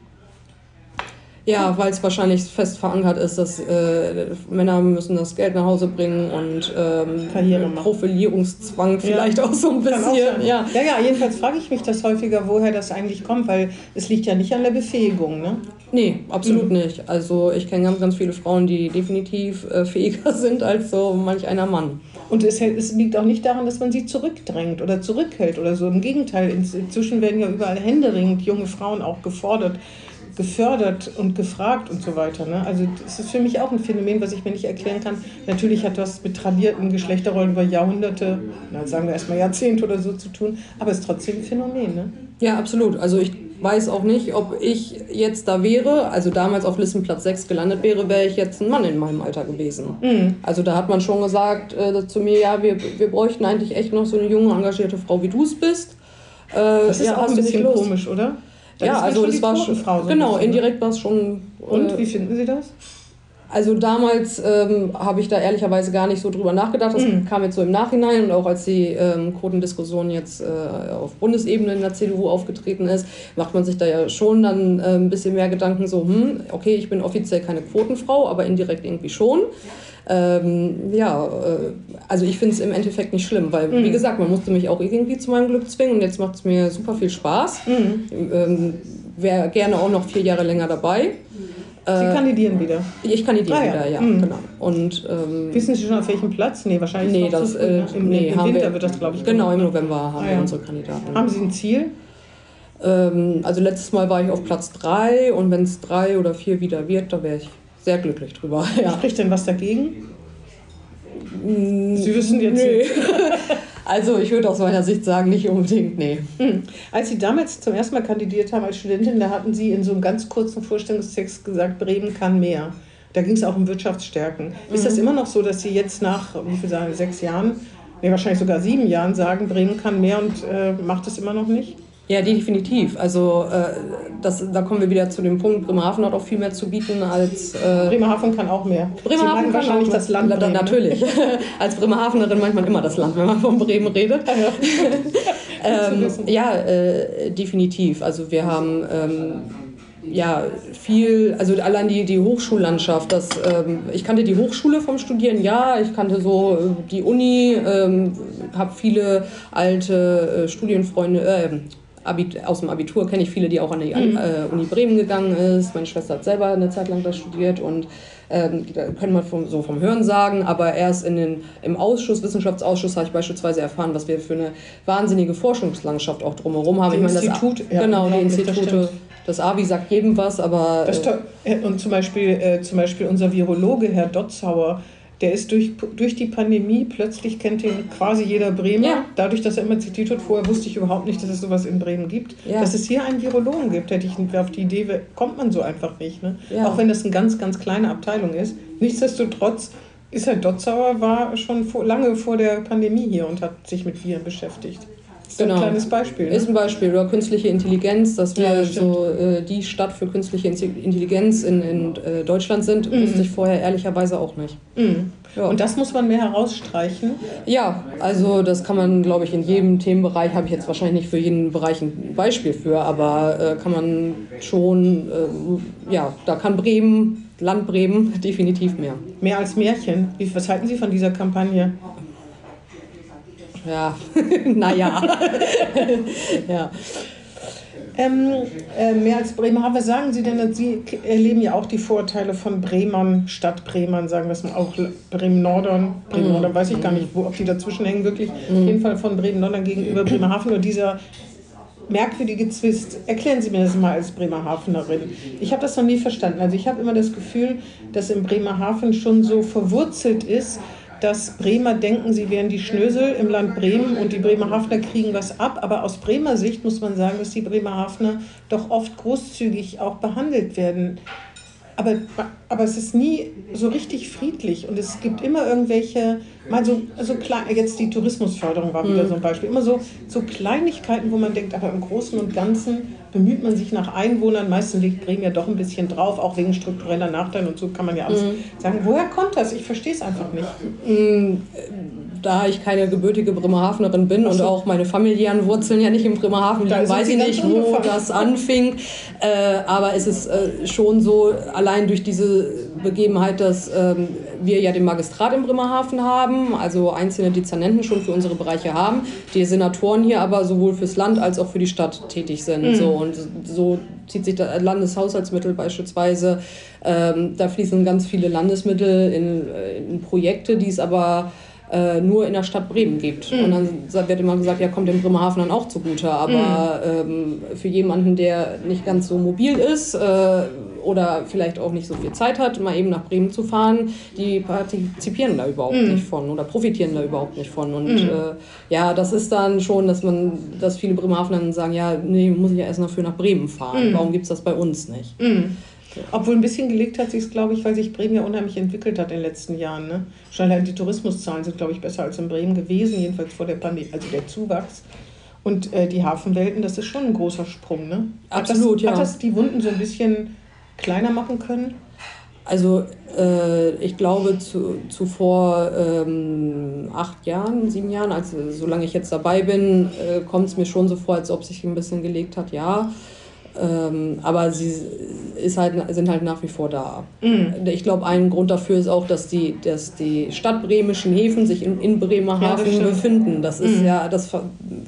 Ja, weil es wahrscheinlich fest verankert ist, dass äh, Männer müssen das Geld nach Hause bringen und ähm, Karriere Profilierungszwang vielleicht ja. auch so ein bisschen. Ja. ja, ja, jedenfalls frage ich mich das häufiger, woher das eigentlich kommt, weil es liegt ja nicht an der Befähigung, ne? Nee, absolut mhm. nicht. Also ich kenne ganz, ganz viele Frauen, die definitiv äh, fähiger sind als so manch einer Mann. Und es, es, liegt auch nicht daran, dass man sie zurückdrängt oder zurückhält oder so. Im Gegenteil, inzwischen werden ja überall händeringend junge Frauen auch gefordert, gefördert und gefragt und so weiter. Ne? Also das ist für mich auch ein Phänomen, was ich mir nicht erklären kann. Natürlich hat das mit tradierten Geschlechterrollen über Jahrhunderte, na, sagen wir erstmal Jahrzehnte oder so zu tun, aber es ist trotzdem ein Phänomen. Ne? Ja, absolut. Also ich weiß auch nicht, ob ich jetzt da wäre, also damals auf Listenplatz 6 gelandet wäre, wäre ich jetzt ein Mann in meinem Alter gewesen. Mhm. Also da hat man schon gesagt äh, zu mir, ja, wir, wir bräuchten eigentlich echt noch so eine junge, engagierte Frau, wie du es bist. Äh, das ist ja, auch ein bisschen komisch, oder? Dann ja, also das war schon, so genau, bisschen, ne? indirekt war es schon. Und äh, wie finden Sie das? Also damals ähm, habe ich da ehrlicherweise gar nicht so drüber nachgedacht. Das mhm. kam jetzt so im Nachhinein und auch als die ähm, Quotendiskussion jetzt äh, auf Bundesebene in der CDU aufgetreten ist, macht man sich da ja schon dann äh, ein bisschen mehr Gedanken so, hm, okay, ich bin offiziell keine Quotenfrau, aber indirekt irgendwie schon. Ähm, ja, äh, also ich finde es im Endeffekt nicht schlimm, weil, mhm. wie gesagt, man musste mich auch irgendwie zu meinem Glück zwingen und jetzt macht es mir super viel Spaß. Mhm. Ähm, Wäre gerne auch noch vier Jahre länger dabei. Sie äh, kandidieren wieder? Ich kandidiere ah, ja. wieder, ja, mhm. genau. Und, ähm, Wissen Sie schon auf welchem Platz? Nee, wahrscheinlich nee, das, so äh, Im, nee, im Winter wir, wird das, glaube ich. Genau, im November haben ah, ja. wir unsere Kandidaten. Haben Sie ein Ziel? Ähm, also letztes Mal war ich auf Platz 3 und wenn es 3 oder 4 wieder wird, da wäre ich sehr glücklich drüber. Ja. Spricht denn was dagegen? Mm, Sie wissen jetzt nee. nicht. Also ich würde aus meiner Sicht sagen, nicht unbedingt, nee. Hm. Als Sie damals zum ersten Mal kandidiert haben als Studentin, da hatten Sie in so einem ganz kurzen Vorstellungstext gesagt, Bremen kann mehr. Da ging es auch um Wirtschaftsstärken. Mhm. Ist das mhm. immer noch so, dass Sie jetzt nach, wie viel sagen, sechs Jahren, nee, wahrscheinlich sogar sieben Jahren sagen, Bremen kann mehr und äh, macht es immer noch nicht? Ja, definitiv. Also äh, das, da kommen wir wieder zu dem Punkt, Bremerhaven hat auch viel mehr zu bieten als... Äh, Bremerhaven kann auch mehr. Bremerhaven kann wahrscheinlich das Land Bremen? Natürlich. als Bremerhavenerin manchmal immer das Land, wenn man von Bremen redet. Ja, ähm, ja äh, definitiv. Also wir haben... Ähm, ja, viel, also allein die, die Hochschullandschaft, das, ähm, ich kannte die Hochschule vom Studieren, ja, ich kannte so äh, die Uni, ähm, habe viele alte äh, Studienfreunde, äh, aus dem Abitur kenne ich viele, die auch an die mhm. äh, Uni Bremen gegangen ist. Meine Schwester hat selber eine Zeit lang da studiert und ähm, da können wir vom, so vom Hören sagen, aber erst in den, im Ausschuss, Wissenschaftsausschuss, habe ich beispielsweise erfahren, was wir für eine wahnsinnige Forschungslandschaft auch drumherum haben. Die ich meine, Institut, das, ja, genau, die Institute. Das AVI sagt jedem was, aber. Äh und zum Beispiel, äh, zum Beispiel unser Virologe, Herr Dotzauer, der ist durch, durch die Pandemie, plötzlich kennt ihn quasi jeder Bremer. Ja. Dadurch, dass er immer zitiert wird, vorher wusste ich überhaupt nicht, dass es sowas in Bremen gibt. Ja. Dass es hier einen Virologen gibt, hätte ich auf die Idee, kommt man so einfach nicht. Ne? Ja. Auch wenn das eine ganz, ganz kleine Abteilung ist. Nichtsdestotrotz ist Herr Dotzauer war schon vor, lange vor der Pandemie hier und hat sich mit Viren beschäftigt. Ist genau. ein kleines Beispiel. Ne? Ist ein Beispiel. Oder künstliche Intelligenz, dass wir ja, so äh, die Stadt für künstliche Intelligenz in, in äh, Deutschland sind, mhm. wusste ich vorher ehrlicherweise auch nicht. Mhm. Ja. Und das muss man mehr herausstreichen? Ja, also das kann man, glaube ich, in jedem Themenbereich, habe ich jetzt wahrscheinlich nicht für jeden Bereich ein Beispiel für, aber äh, kann man schon, äh, ja, da kann Bremen, Land Bremen definitiv mehr. Mehr als Märchen. Wie, was halten Sie von dieser Kampagne? Ja, naja. ja. Ähm, äh, mehr als Bremerhaven, was sagen Sie denn? Sie erleben ja auch die Vorteile von Bremern, Stadt Bremern, sagen wir es mal, auch Bremen-Nordern. Bremen-Nordern weiß ich gar nicht, wo, ob die dazwischen hängen, wirklich. Mhm. Auf jeden Fall von Bremen-Nordern gegenüber Bremerhaven. Und dieser merkwürdige Zwist. Erklären Sie mir das mal als Bremerhavenerin. Ich habe das noch nie verstanden. Also ich habe immer das Gefühl, dass in Bremerhaven schon so verwurzelt ist, dass Bremer denken, sie wären die Schnösel im Land Bremen und die Bremerhavener kriegen was ab. Aber aus Bremer Sicht muss man sagen, dass die Bremerhavener doch oft großzügig auch behandelt werden. Aber, aber es ist nie so richtig friedlich und es gibt immer irgendwelche, mal so, so klein, jetzt die Tourismusförderung war wieder mhm. so ein Beispiel, immer so, so Kleinigkeiten, wo man denkt, aber im Großen und Ganzen bemüht man sich nach Einwohnern, meistens liegt Bremen ja doch ein bisschen drauf, auch wegen struktureller Nachteile und so kann man ja alles mhm. sagen. Woher kommt das? Ich verstehe es einfach nicht. Mhm da ich keine gebürtige Bremerhavenerin bin so. und auch meine familiären Wurzeln ja nicht in Bremerhaven liegen, weiß ich nicht, wo das anfing. Äh, aber es ist äh, schon so, allein durch diese Begebenheit, dass ähm, wir ja den Magistrat in Bremerhaven haben, also einzelne Dezernenten schon für unsere Bereiche haben, die Senatoren hier aber sowohl fürs Land als auch für die Stadt tätig sind. Mhm. So, und so zieht sich das Landeshaushaltsmittel beispielsweise. Ähm, da fließen ganz viele Landesmittel in, äh, in Projekte, die es aber äh, nur in der Stadt Bremen gibt. Mhm. Und dann wird immer gesagt, ja, kommt dem Bremerhaven dann auch zugute. Aber mhm. ähm, für jemanden, der nicht ganz so mobil ist äh, oder vielleicht auch nicht so viel Zeit hat, mal eben nach Bremen zu fahren, die partizipieren da überhaupt mhm. nicht von oder profitieren da überhaupt nicht von. Und mhm. äh, ja, das ist dann schon, dass man, dass viele Bremerhavener dann sagen, ja, nee, muss ich ja erst dafür nach Bremen fahren. Mhm. Warum gibt es das bei uns nicht? Obwohl ein bisschen gelegt hat sich es, glaube ich, weil sich Bremen ja unheimlich entwickelt hat in den letzten Jahren. Ne? Schon allein die Tourismuszahlen sind, glaube ich, besser als in Bremen gewesen, jedenfalls vor der Pandemie, also der Zuwachs. Und äh, die Hafenwelten, das ist schon ein großer Sprung. Ne? Absolut, das, ja. Hat das die Wunden so ein bisschen kleiner machen können? Also äh, ich glaube zu, zuvor ähm, acht Jahren, sieben Jahren, also solange ich jetzt dabei bin, äh, kommt es mir schon so vor, als ob sich ein bisschen gelegt hat, ja. Ähm, aber sie ist halt, sind halt nach wie vor da. Mhm. Ich glaube, ein Grund dafür ist auch, dass die, dass die stadtbremischen Häfen sich in, in Bremerhaven ja, befinden. Das ist mhm. ja, das ver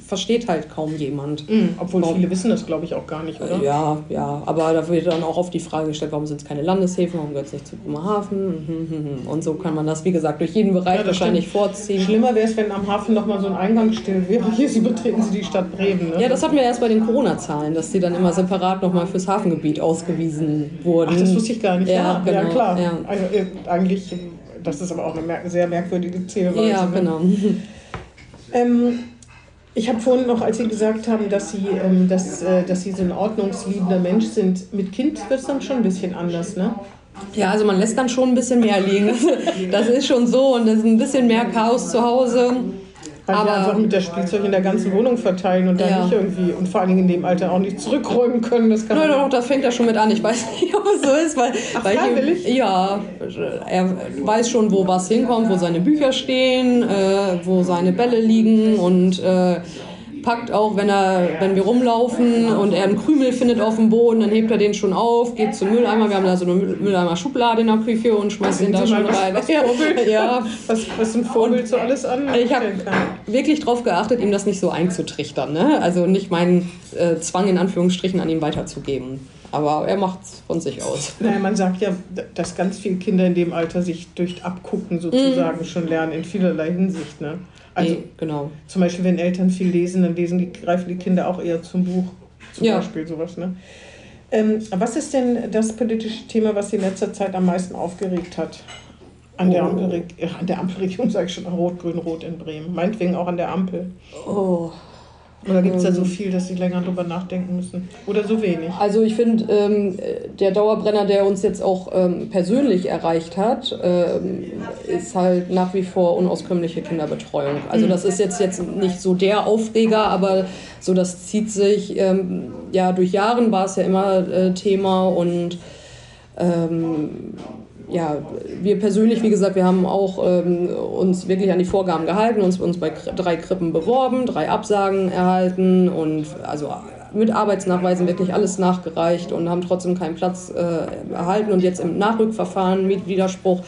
versteht halt kaum jemand. Mhm. Obwohl warum, viele wissen das, glaube ich, auch gar nicht, oder? Ja, ja. Aber da wird dann auch oft die Frage gestellt, warum sind es keine Landeshäfen, warum gehört es nicht zu Bremerhaven? Mhm, mhm, mhm. Und so kann man das, wie gesagt, durch jeden Bereich ja, wahrscheinlich stimmt. vorziehen. Schlimmer wäre es, wenn am Hafen nochmal so ein Eingang still wäre. Hier Sie betreten Sie die Stadt Bremen. Ne? Ja, das hatten wir erst bei den Corona-Zahlen, dass die dann immer separat nochmal fürs Hafengebiet ausgewiesen wurden. Ach, das wusste ich gar nicht. Ja, ja, genau. ja klar. Ja. Also, äh, eigentlich, das ist aber auch eine sehr merkwürdige Zählweise. Ja, ne? genau. Ähm, ich habe vorhin noch, als Sie gesagt haben, dass Sie, ähm, dass, äh, dass Sie so ein ordnungsliebender Mensch sind, mit Kind wird es dann schon ein bisschen anders, ne? Ja, also man lässt dann schon ein bisschen mehr liegen. Das ist schon so und es ist ein bisschen mehr Chaos zu Hause. Weil aber, wir einfach mit der Spielzeug in der ganzen Wohnung verteilen und dann ja. nicht irgendwie und vor allen Dingen in dem Alter auch nicht zurückräumen können. Das kann nein, doch, das fängt ja schon mit an. Ich weiß nicht, ob es so ist, weil, Ach, weil ich, ja, er weiß schon, wo was hinkommt, wo seine Bücher stehen, äh, wo seine Bälle liegen und äh, packt auch, wenn, er, wenn wir rumlaufen und er einen Krümel findet auf dem Boden, dann hebt er den schon auf, geht zum Mülleimer. Wir haben da so eine Mülleimer-Schublade in der Küche und schmeißt den da schon rein. Was, was, ja. was, was ein Vorbild so alles an? Ich habe wirklich darauf geachtet, ihm das nicht so einzutrichtern. Ne? Also nicht meinen äh, Zwang in Anführungsstrichen an ihn weiterzugeben. Aber er macht es von sich aus. Naja, man sagt ja, dass ganz viele Kinder in dem Alter sich durch Abgucken sozusagen mm. schon lernen, in vielerlei Hinsicht. Ne? Also nee, genau. Zum Beispiel, wenn Eltern viel lesen, dann lesen die, greifen die Kinder auch eher zum Buch. Zum ja. Beispiel sowas. Ne? Ähm, was ist denn das politische Thema, was Sie in letzter Zeit am meisten aufgeregt hat? An der, oh. Ampel, an der Ampelregion sage ich schon, Rot-Grün-Rot in Bremen. Meinetwegen auch an der Ampel. Oh, oder gibt es da so viel, dass Sie länger drüber nachdenken müssen? Oder so wenig? Also ich finde, ähm, der Dauerbrenner, der uns jetzt auch ähm, persönlich erreicht hat, ähm, ist halt nach wie vor unauskömmliche Kinderbetreuung. Also mhm. das ist jetzt, jetzt nicht so der Aufreger, aber so das zieht sich, ähm, ja durch Jahren war es ja immer äh, Thema und ähm, ja, wir persönlich, wie gesagt, wir haben auch ähm, uns wirklich an die Vorgaben gehalten, uns, uns bei drei Krippen beworben, drei Absagen erhalten und also mit Arbeitsnachweisen wirklich alles nachgereicht und haben trotzdem keinen Platz äh, erhalten. Und jetzt im Nachrückverfahren mit Widerspruch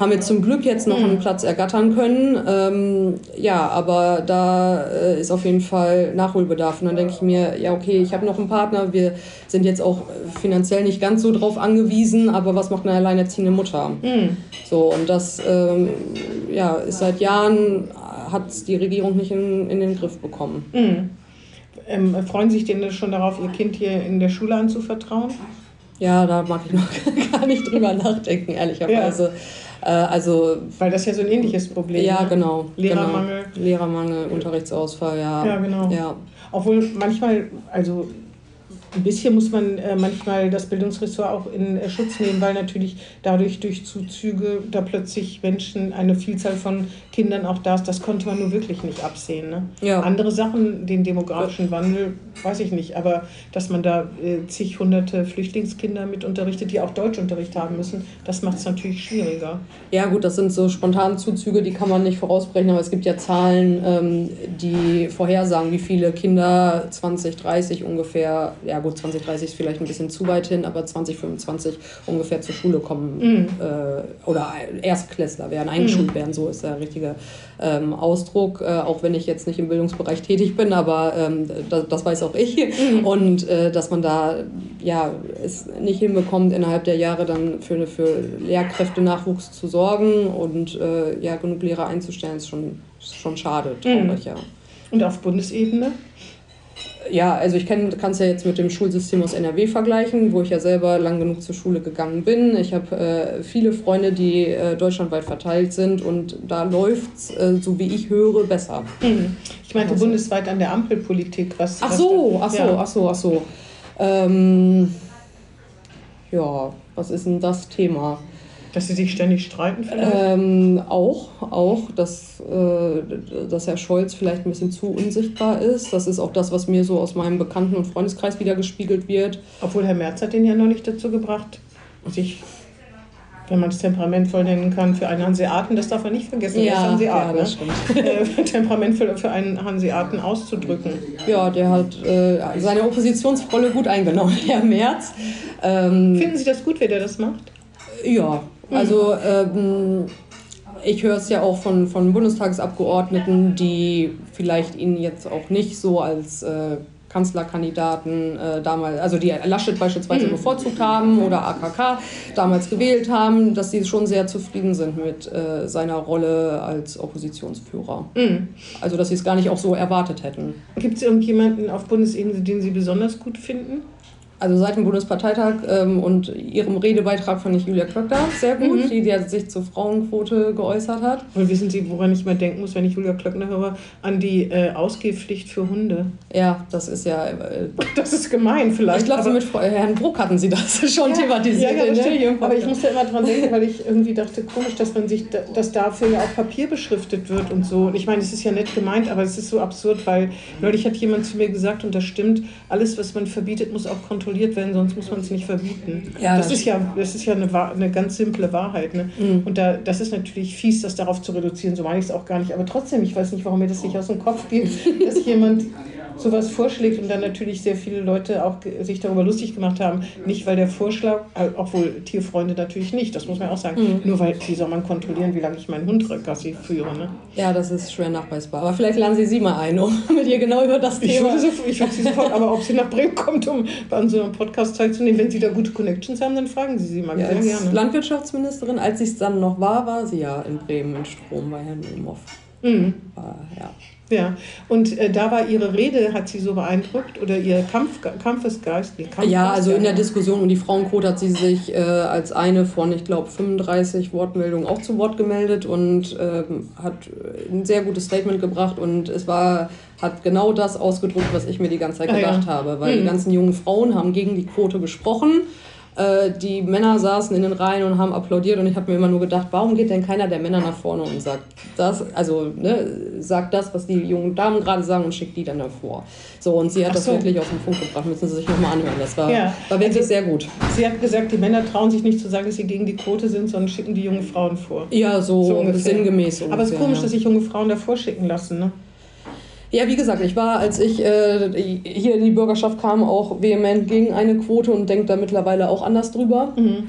haben wir zum Glück jetzt noch einen Platz ergattern können. Ähm, ja, aber da äh, ist auf jeden Fall Nachholbedarf. Und dann denke ich mir, ja, okay, ich habe noch einen Partner, wir sind jetzt auch finanziell nicht ganz so drauf angewiesen, aber was macht eine alleinerziehende Mutter? So, und das ähm, ja, ist seit Jahren, hat die Regierung nicht in, in den Griff bekommen. Ähm, freuen sich denn schon darauf, Ihr Kind hier in der Schule anzuvertrauen? Ja, da mag ich noch gar nicht drüber nachdenken, ehrlicherweise. Äh, also, Weil das ja so ein ähnliches Problem ja, ne? genau. Lehrermangel. Genau. Lehrermangel, Unterrichtsausfall, ja. Ja, genau. Ja. Obwohl manchmal, also ein bisschen muss man äh, manchmal das Bildungsressort auch in äh, Schutz nehmen, weil natürlich dadurch durch Zuzüge da plötzlich Menschen, eine Vielzahl von Kindern auch da ist. Das konnte man nur wirklich nicht absehen. Ne? Ja. Andere Sachen, den demografischen Wandel, weiß ich nicht. Aber dass man da äh, zig hunderte Flüchtlingskinder mit unterrichtet, die auch Deutschunterricht haben müssen, das macht es natürlich schwieriger. Ja, gut, das sind so spontane Zuzüge, die kann man nicht vorausbrechen, aber es gibt ja Zahlen, ähm, die vorhersagen, wie viele Kinder 2030 ungefähr, ja gut, 2030 ist vielleicht ein bisschen zu weit hin, aber 2025 ungefähr zur Schule kommen äh, oder Erstklässler werden, eingeschult werden, so ist der richtige ähm, Ausdruck, äh, auch wenn ich jetzt nicht im Bildungsbereich tätig bin, aber ähm, das, das weiß auch ich. Und äh, dass man da ja, es nicht hinbekommt, innerhalb der Jahre dann für, für Lehrkräftenachwuchs zu sorgen und äh, ja, genug Lehrer einzustellen, ist schon, ist schon schade, traurig, ja. Und auf Bundesebene? Ja, also ich kann es ja jetzt mit dem Schulsystem aus NRW vergleichen, wo ich ja selber lang genug zur Schule gegangen bin. Ich habe äh, viele Freunde, die äh, deutschlandweit verteilt sind und da läuft es, äh, so wie ich höre, besser. Ich meinte Also- bundesweit an der Ampelpolitik. Was, Ach was so, da- ach so, ach so, ach so. Ähm, ja, was ist denn das Thema? Dass sie sich ständig streiten vielleicht? Ähm, auch, auch, dass, äh, dass Herr Scholz vielleicht ein bisschen zu unsichtbar ist. Das ist auch das, was mir so aus meinem Bekannten- und Freundeskreis wieder gespiegelt wird. Obwohl Herr Merz hat den ja noch nicht dazu gebracht, sich, wenn man es temperamentvoll nennen kann, für einen Hanseaten, das darf man nicht vergessen, er ist Hanseat, ja, das ne? stimmt. äh, temperamentvoll für einen Hanseaten auszudrücken. Ja, der hat äh, seine Oppositionsrolle gut eingenommen, Herr Merz. Ähm, Finden Sie das gut, wer der das macht? Ja, also ähm, ich höre es ja auch von, von Bundestagsabgeordneten, die vielleicht ihn jetzt auch nicht so als äh, Kanzlerkandidaten äh, damals, also die Laschet beispielsweise bevorzugt haben oder AKK damals gewählt haben, dass sie schon sehr zufrieden sind mit äh, seiner Rolle als Oppositionsführer. Also dass sie es gar nicht auch so erwartet hätten. Gibt es irgendjemanden auf Bundesebene, den Sie besonders gut finden? Also seit dem Bundesparteitag ähm, und ihrem Redebeitrag fand ich Julia Klöckner sehr gut, die, die sich zur Frauenquote geäußert hat. Und wissen Sie, woran ich mal denken muss, wenn ich Julia Klöckner höre? An die äh, Ausgehpflicht für Hunde. Ja, das ist ja. Äh, Das ist gemein vielleicht. ich glaube, so mit Frau- äh, Herrn Bruck hatten Sie das schon Ja, thematisiert. Ja, ja, ne? im Aber ich musste immer dran denken, weil ich irgendwie dachte, komisch, dass man sich, da- dass dafür ja auch Papier beschriftet wird und so. Und ich meine, es ist ja nett gemeint, aber es ist so absurd, weil neulich hat jemand zu mir gesagt, und das stimmt, alles, was man verbietet, muss auch kontrolliert werden, sonst muss man es nicht verbieten. Ja, das, das ist ja, das ist ja eine, eine ganz simple Wahrheit. Ne? Mhm. Und da, das ist natürlich fies, das darauf zu reduzieren, so meine ich es auch gar nicht. Aber trotzdem, ich weiß nicht, warum mir das nicht aus dem Kopf geht, dass jemand sowas vorschlägt und dann natürlich sehr viele Leute auch sich darüber lustig gemacht haben. Nicht, weil der Vorschlag, äh, obwohl Tierfreunde natürlich nicht, das muss man auch sagen. Mhm. Nur weil, wie soll man kontrollieren, wie lange ich meinen Hund Gassi führe. Ne? Ja, das ist schwer nachweisbar. Aber vielleicht laden Sie sie mal ein, um mit ihr genau über das Ich Thema. würde, so, ich würde sie sofort, aber ob sie nach Bremen kommt, um an so einem Podcast teilzunehmen, wenn sie da gute Connections haben, dann fragen Sie sie mal Ja, sehr als gerne. Landwirtschaftsministerin, als sie es dann noch war, war sie ja in Bremen in Strom bei Herrn Ulmoff. Mhm. War, ja. Ja, und äh, da war Ihre Rede, hat Sie so beeindruckt oder Ihr Kampf, Kampfesgeist? Nee, Kampfgeist Ja, also in der. Diskussion um die Frauenquote hat sie sich äh, als eine von, ich glaube, 35 Wortmeldungen auch zu Wort gemeldet und ähm, hat ein sehr gutes Statement gebracht und es war, hat genau das ausgedrückt, was ich mir die ganze Zeit Ah, ja. gedacht habe, weil Mhm. die ganzen jungen Frauen haben gegen die Quote gesprochen. Äh, Die Männer saßen in den Reihen und haben applaudiert und ich habe mir immer nur gedacht, warum geht denn keiner der Männer nach vorne und sagt das, also ne, sagt das, was die jungen Damen gerade sagen und schickt die dann davor. So, und sie hat Ach das so. wirklich auf den Punkt gebracht, müssen Sie sich nochmal anhören. Das war, Ja. war wirklich Also- sehr gut. Sie hat gesagt, die Männer trauen sich nicht zu sagen, dass sie gegen die Quote sind, sondern schicken die jungen Frauen vor. Ja, so, So ungefähr. sinngemäß. Aber es ist ungefähr, komisch, ja. dass sich junge Frauen davor schicken lassen. Ne? Ja, wie gesagt, ich war, als ich äh, hier in die Bürgerschaft kam, auch vehement gegen eine Quote und denke da mittlerweile auch anders drüber. Mhm.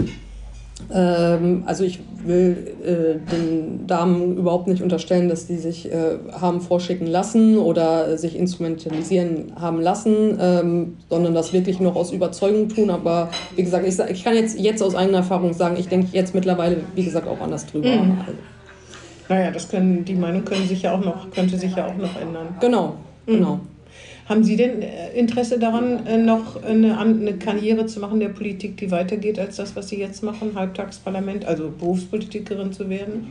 Ähm, also ich will äh, den Damen überhaupt nicht unterstellen, dass die sich äh, haben vorschicken lassen oder sich instrumentalisieren haben lassen, ähm, sondern das wirklich noch aus Überzeugung tun. Aber wie gesagt, ich, ich kann jetzt, jetzt aus eigener Erfahrung sagen, ich denke jetzt mittlerweile, wie gesagt, auch anders drüber. Mhm. Also. Naja, das können, die Meinung können sich ja auch noch, könnte sich ja auch noch ändern. Genau, mhm. genau. Haben Sie denn äh, Interesse daran, äh, noch eine, eine Karriere zu machen der Politik, die weitergeht als das, was Sie jetzt machen, Halbtagsparlament, also Berufspolitikerin zu werden?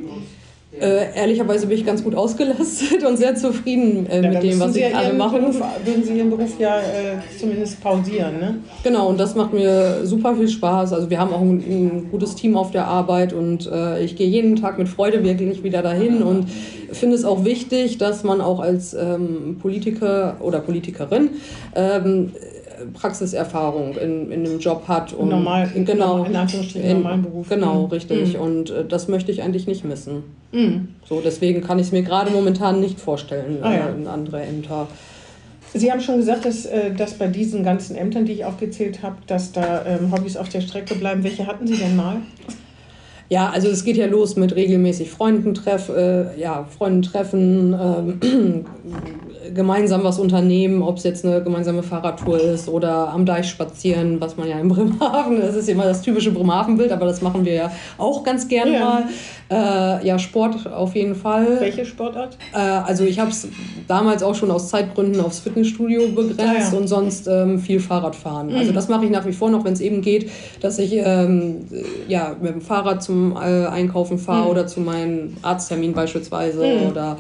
Äh, ehrlicherweise bin ich ganz gut ausgelastet und sehr zufrieden äh, ja, mit dem, was Sie ich gerade mache. Beruf, würden Sie Ihren Beruf ja äh, zumindest pausieren, ne? Genau, und das macht mir super viel Spaß. Also wir haben auch ein, ein gutes Team auf der Arbeit und äh, ich gehe jeden Tag mit Freude wirklich wieder dahin und finde es auch wichtig, dass man auch als ähm, Politiker oder Politikerin ähm, Praxiserfahrung in, in einem Job hat. Und normal, genau, in Anführungsstrichen normalen Beruf. Genau, mhm. richtig. Mhm. Und äh, das möchte ich eigentlich nicht missen. Mhm. So, deswegen kann ich es mir gerade momentan nicht vorstellen ah, ja. äh, in andere Ämter. Sie haben schon gesagt, dass, äh, dass bei diesen ganzen Ämtern, die ich aufgezählt habe, dass da ähm, Hobbys auf der Strecke bleiben. Welche hatten Sie denn mal? Ja, also es geht ja los mit regelmäßig Freunden treff, äh, ja, Freunden treffen, ähm, gemeinsam was unternehmen, ob es jetzt eine gemeinsame Fahrradtour ist oder am Deich spazieren, was man ja in Bremerhaven, das ist immer das typische Bremerhaven-Bild, aber das machen wir ja auch ganz gerne ja. mal. Äh, ja, Sport auf jeden Fall. Welche Sportart? Äh, also ich habe es damals auch schon aus Zeitgründen aufs Fitnessstudio begrenzt ah, ja. und sonst ähm, viel Fahrradfahren. Mhm. Also das mache ich nach wie vor noch, wenn es eben geht, dass ich ähm, ja, mit dem Fahrrad zum äh, Einkaufen fahre mhm. oder zu meinem Arzttermin beispielsweise mhm. oder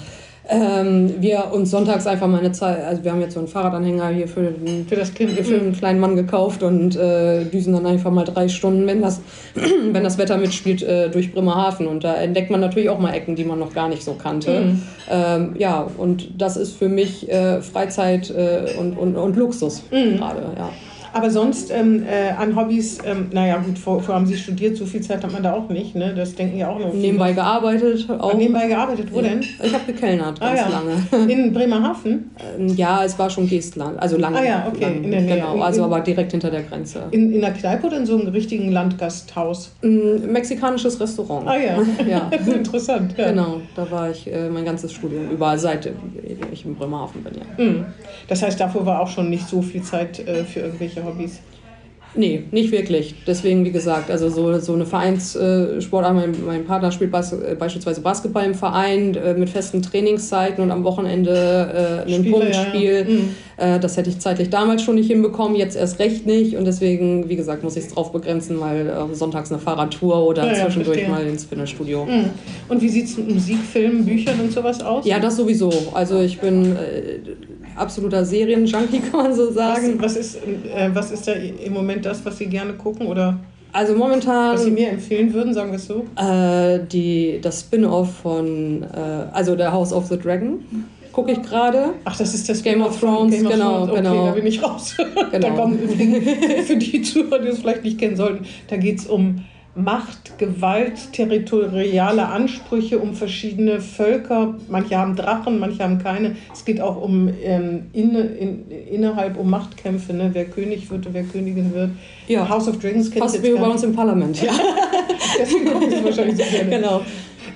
ähm, wir uns sonntags einfach mal eine Zeit, also wir haben jetzt so einen Fahrradanhänger hier für, den, für das Kind, für einen kleinen Mann gekauft und äh, düsen dann einfach mal drei Stunden, wenn das, wenn das Wetter mitspielt, äh, durch Bremerhaven. Und da entdeckt man natürlich auch mal Ecken, die man noch gar nicht so kannte. Mhm. Ähm, ja, und das ist für mich äh, Freizeit äh, und, und, und Luxus mhm. gerade, ja. Aber sonst ähm, äh, an Hobbys, ähm, naja gut, vor, vor haben Sie studiert, so viel Zeit hat man da auch nicht, ne? Das denken ja auch noch. Nebenbei gearbeitet auch. nebenbei gearbeitet, wo denn? Ich habe gekellnert ah, ganz ja. lange. In Bremerhaven? Ähm, ja, es war schon Geestland, also lange. Ah ja, okay, lang, in der Nähe. Genau, also aber direkt hinter der Grenze. In, in einer Kneipe oder in so einem richtigen Landgasthaus? Ein mexikanisches Restaurant. Ah ja, ja. interessant. Ja. Genau, da war ich äh, mein ganzes Studium über, seit ich in Bremerhaven bin, ja. Mhm. Das heißt, davor war auch schon nicht so viel Zeit äh, für irgendwelche Hobbys? Nee, nicht wirklich. Deswegen, wie gesagt, also so, so eine Vereinssportart. Mein, mein Partner spielt Bas äh, beispielsweise Basketball im Verein äh, mit festen Trainingszeiten und am Wochenende äh, ein Punktspiel. Ja, ja. Mhm. Äh, das hätte ich zeitlich damals schon nicht hinbekommen, jetzt erst recht nicht. Und deswegen, wie gesagt, muss ich es drauf begrenzen, mal äh, sonntags eine Fahrradtour oder ja, zwischendurch mal ins Fitnessstudio. Mhm. Und wie sieht es mit Musik, Film, Büchern und sowas aus? Ja, das sowieso. Also ich bin äh, absoluter Serienjunkie, kann man so sagen. Was, was ist, äh, was ist da im Moment das, was Sie gerne gucken? Oder? Also momentan. Was Sie mir empfehlen würden, sagen wir es so? Äh, die, das Spin-off von, äh, also der House of the Dragon gucke ich gerade. Ach, das ist das Game of Thrones, Game genau, of Thrones. Okay, genau. da bin ich raus. Genau. da kommen, für die Zuhörer, die es vielleicht nicht kennen sollten, da geht es um Macht, Gewalt, territoriale Ansprüche um verschiedene Völker. Manche haben Drachen, manche haben keine. Es geht auch um ähm, inne, in, innerhalb um Machtkämpfe, ne? wer König wird, wer Königin wird. Ja. House of Dragons kennt Fast wie bei uns im Parlament. Ja. Deswegen gucken Sie wahrscheinlich so gerne. Genau.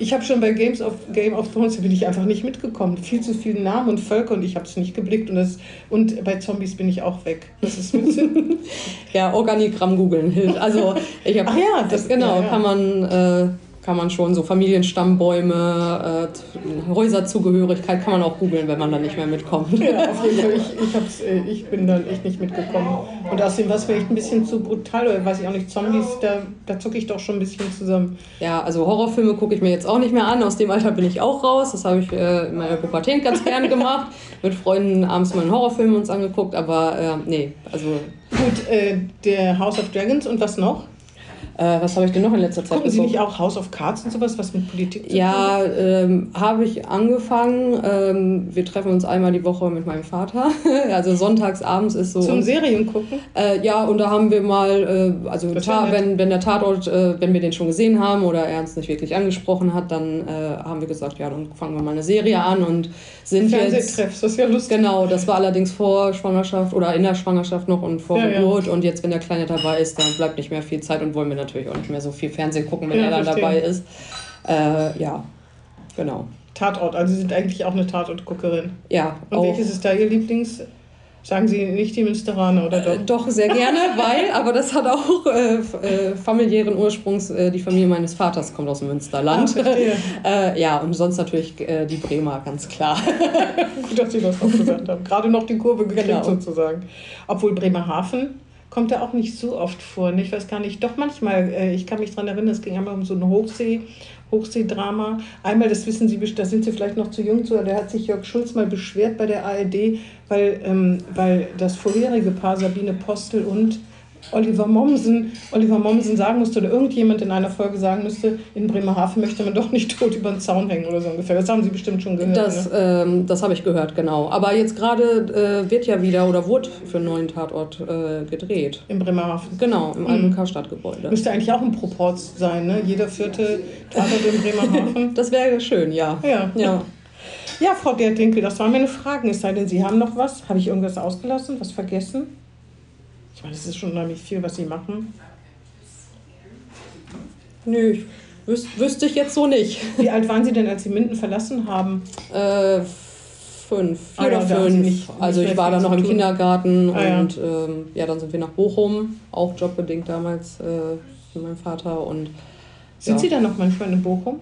Ich habe schon bei Games of, Game of Thrones, da bin ich einfach nicht mitgekommen. Viel zu viele Namen und Völker und ich habe es nicht geblickt. Und, das, und bei Zombies bin ich auch weg. Das ist ja, Organigramm googeln hilft. Also ich habe. Ach ja, das genau, ja, ja. kann man. Äh, kann man schon so Familienstammbäume, äh, Häuserzugehörigkeit kann man auch googeln, wenn man da nicht mehr mitkommt. Ja, auf jeden Fall. Ich, ich, äh, ich bin dann echt nicht mitgekommen. Und außerdem war es vielleicht ein bisschen zu brutal, oder weiß ich auch nicht, Zombies, da, da zucke ich doch schon ein bisschen zusammen. Ja, also Horrorfilme gucke ich mir jetzt auch nicht mehr an. Aus dem Alter bin ich auch raus. Das habe ich äh, in meiner Pubertät ganz gern gemacht. Mit Freunden abends mal einen Horrorfilm uns angeguckt, aber äh, nee, also. Gut, äh, der House of Dragons und was noch? Äh, was habe ich denn noch in letzter Zeit Gucken Sie nicht auch House of Cards und sowas, was mit Politik zu tun Ja, ähm, habe ich angefangen. Ähm, wir treffen uns einmal die Woche mit meinem Vater. also sonntags abends ist so. Zum Serien gucken? Äh, ja, und da haben wir mal, äh, also wenn, wenn der Tatort, äh, wenn wir den schon gesehen haben oder er uns nicht wirklich angesprochen hat, dann äh, haben wir gesagt, ja, dann fangen wir mal eine Serie an und sind jetzt. das ist ja lustig. Genau, das war allerdings vor Schwangerschaft oder in der Schwangerschaft noch und vor ja, Geburt. Ja. Und jetzt, wenn der Kleine dabei ist, dann bleibt nicht mehr viel Zeit und wollen wir natürlich auch nicht mehr so viel Fernsehen gucken, wenn Ja, er dann verstehe. dabei ist. Äh, ja, genau. Tatort, also Sie sind eigentlich auch eine Tatortguckerin. Ja, Und auch. welches ist da Ihr Lieblings? Sagen Sie nicht die Münsteraner oder Äh, doch? Doch, sehr gerne, weil, aber das hat auch äh, äh, familiären Ursprungs. Äh, die Familie meines Vaters kommt aus dem Ah, Münsterland. äh, ja, und sonst natürlich äh, die Bremer, ganz klar. Gut, dass Sie das noch gesagt haben. Gerade noch die Kurve gekriegt Genau. sozusagen. Obwohl Bremerhaven kommt da auch nicht so oft vor. ne? Ich weiß gar nicht, doch manchmal, äh, ich kann mich daran erinnern, es ging einmal um so ein Hochsee, Hochseedrama. Einmal, das wissen Sie, da sind Sie vielleicht noch zu jung zu, da hat sich Jörg Schulz mal beschwert bei der ARD, weil, ähm, weil das vorherige Paar Sabine Postel und Oliver Mommsen, Oliver Mommsen sagen musste oder irgendjemand in einer Folge sagen müsste, in Bremerhaven möchte man doch nicht tot über den Zaun hängen oder so ungefähr. Das haben Sie bestimmt schon gehört. Das, ne? ähm, das habe ich gehört, genau. Aber jetzt gerade äh, wird ja wieder oder wurde für einen neuen Tatort äh, gedreht. In Bremerhaven. Genau, im Mhm. alten Karstadtgebäude. Müsste eigentlich auch ein Proporz sein, ne? Jeder vierte Tatort in Bremerhaven. Das wäre schön, ja. Ja. Ja. Ja, Frau Gerdinkel, das waren meine Fragen. Es sei denn, Sie haben noch was. Habe ich irgendwas ausgelassen, was vergessen? Ich meine, es ist schon unheimlich viel, was Sie machen. Nö, wüs wüsste ich jetzt so nicht. Wie alt waren Sie denn, als Sie Minden verlassen haben? Äh, fünf, vier Ah ja, oder Sie fünf. nicht- also nicht ich war dann noch im. Kindergarten Ah ja. und ähm, ja, dann sind wir nach Bochum, auch jobbedingt damals äh, mit meinem Vater und Sind Ja. Sie da noch manchmal in Bochum?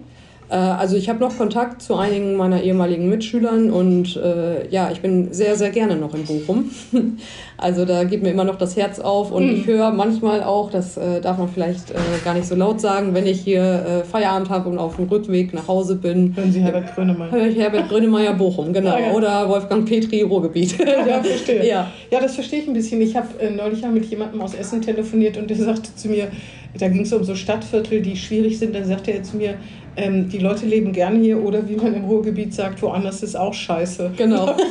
Äh, Also ich habe noch Kontakt zu einigen meiner ehemaligen Mitschülern und äh, ja, ich bin sehr, sehr gerne noch in Bochum. Also da geht mir immer noch das Herz auf und Mhm. ich höre manchmal auch, das äh, darf man vielleicht äh, gar nicht so laut sagen, wenn ich hier äh, Feierabend habe und auf dem Rückweg nach Hause bin, Hören Sie Herbert Grönemeyer? höre ich Herbert Grönemeyer Bochum, genau, Ah, ja. oder Wolfgang Petri Ruhrgebiet. Ja, verstehe. Ja. Ja, das verstehe ich ein bisschen. Ich habe äh, neulich mal mit jemandem aus Essen telefoniert und der sagte zu mir, da ging es um so Stadtviertel, die schwierig sind. Dann sagte er zu mir, ähm, die Leute leben gerne hier oder wie man im Ruhrgebiet sagt, woanders ist auch scheiße. Genau.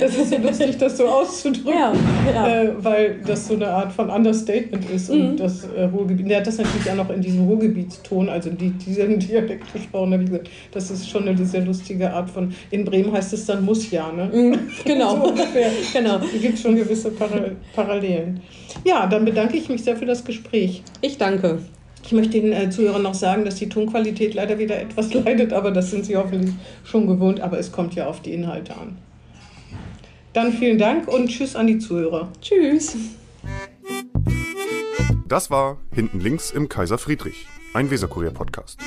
Das ist so lustig, das so auszudrücken. Ja, ja. Äh, weil das so eine Art von Understatement ist. Und Mhm. das äh, Ruhrgebiet, der hat das natürlich auch noch in diesem Ruhrgebietston, also die, diesen Dialekt gesprochen, habe ich gesagt, das ist schon eine sehr lustige Art von. In Bremen heißt es dann muss ja, ne? Mm, genau. So ungefähr. genau. Es gibt schon gewisse Para Parallelen. Ja, dann bedanke ich mich sehr für das Gespräch. Ich danke. Ich möchte den äh, Zuhörern noch sagen, dass die Tonqualität leider wieder etwas leidet, aber das sind sie hoffentlich schon gewohnt. Aber es kommt ja auf die Inhalte an. Dann vielen Dank und Tschüss an die Zuhörer. Tschüss. Das war Hinten links im Kaiser Friedrich, ein Weserkurier-Podcast.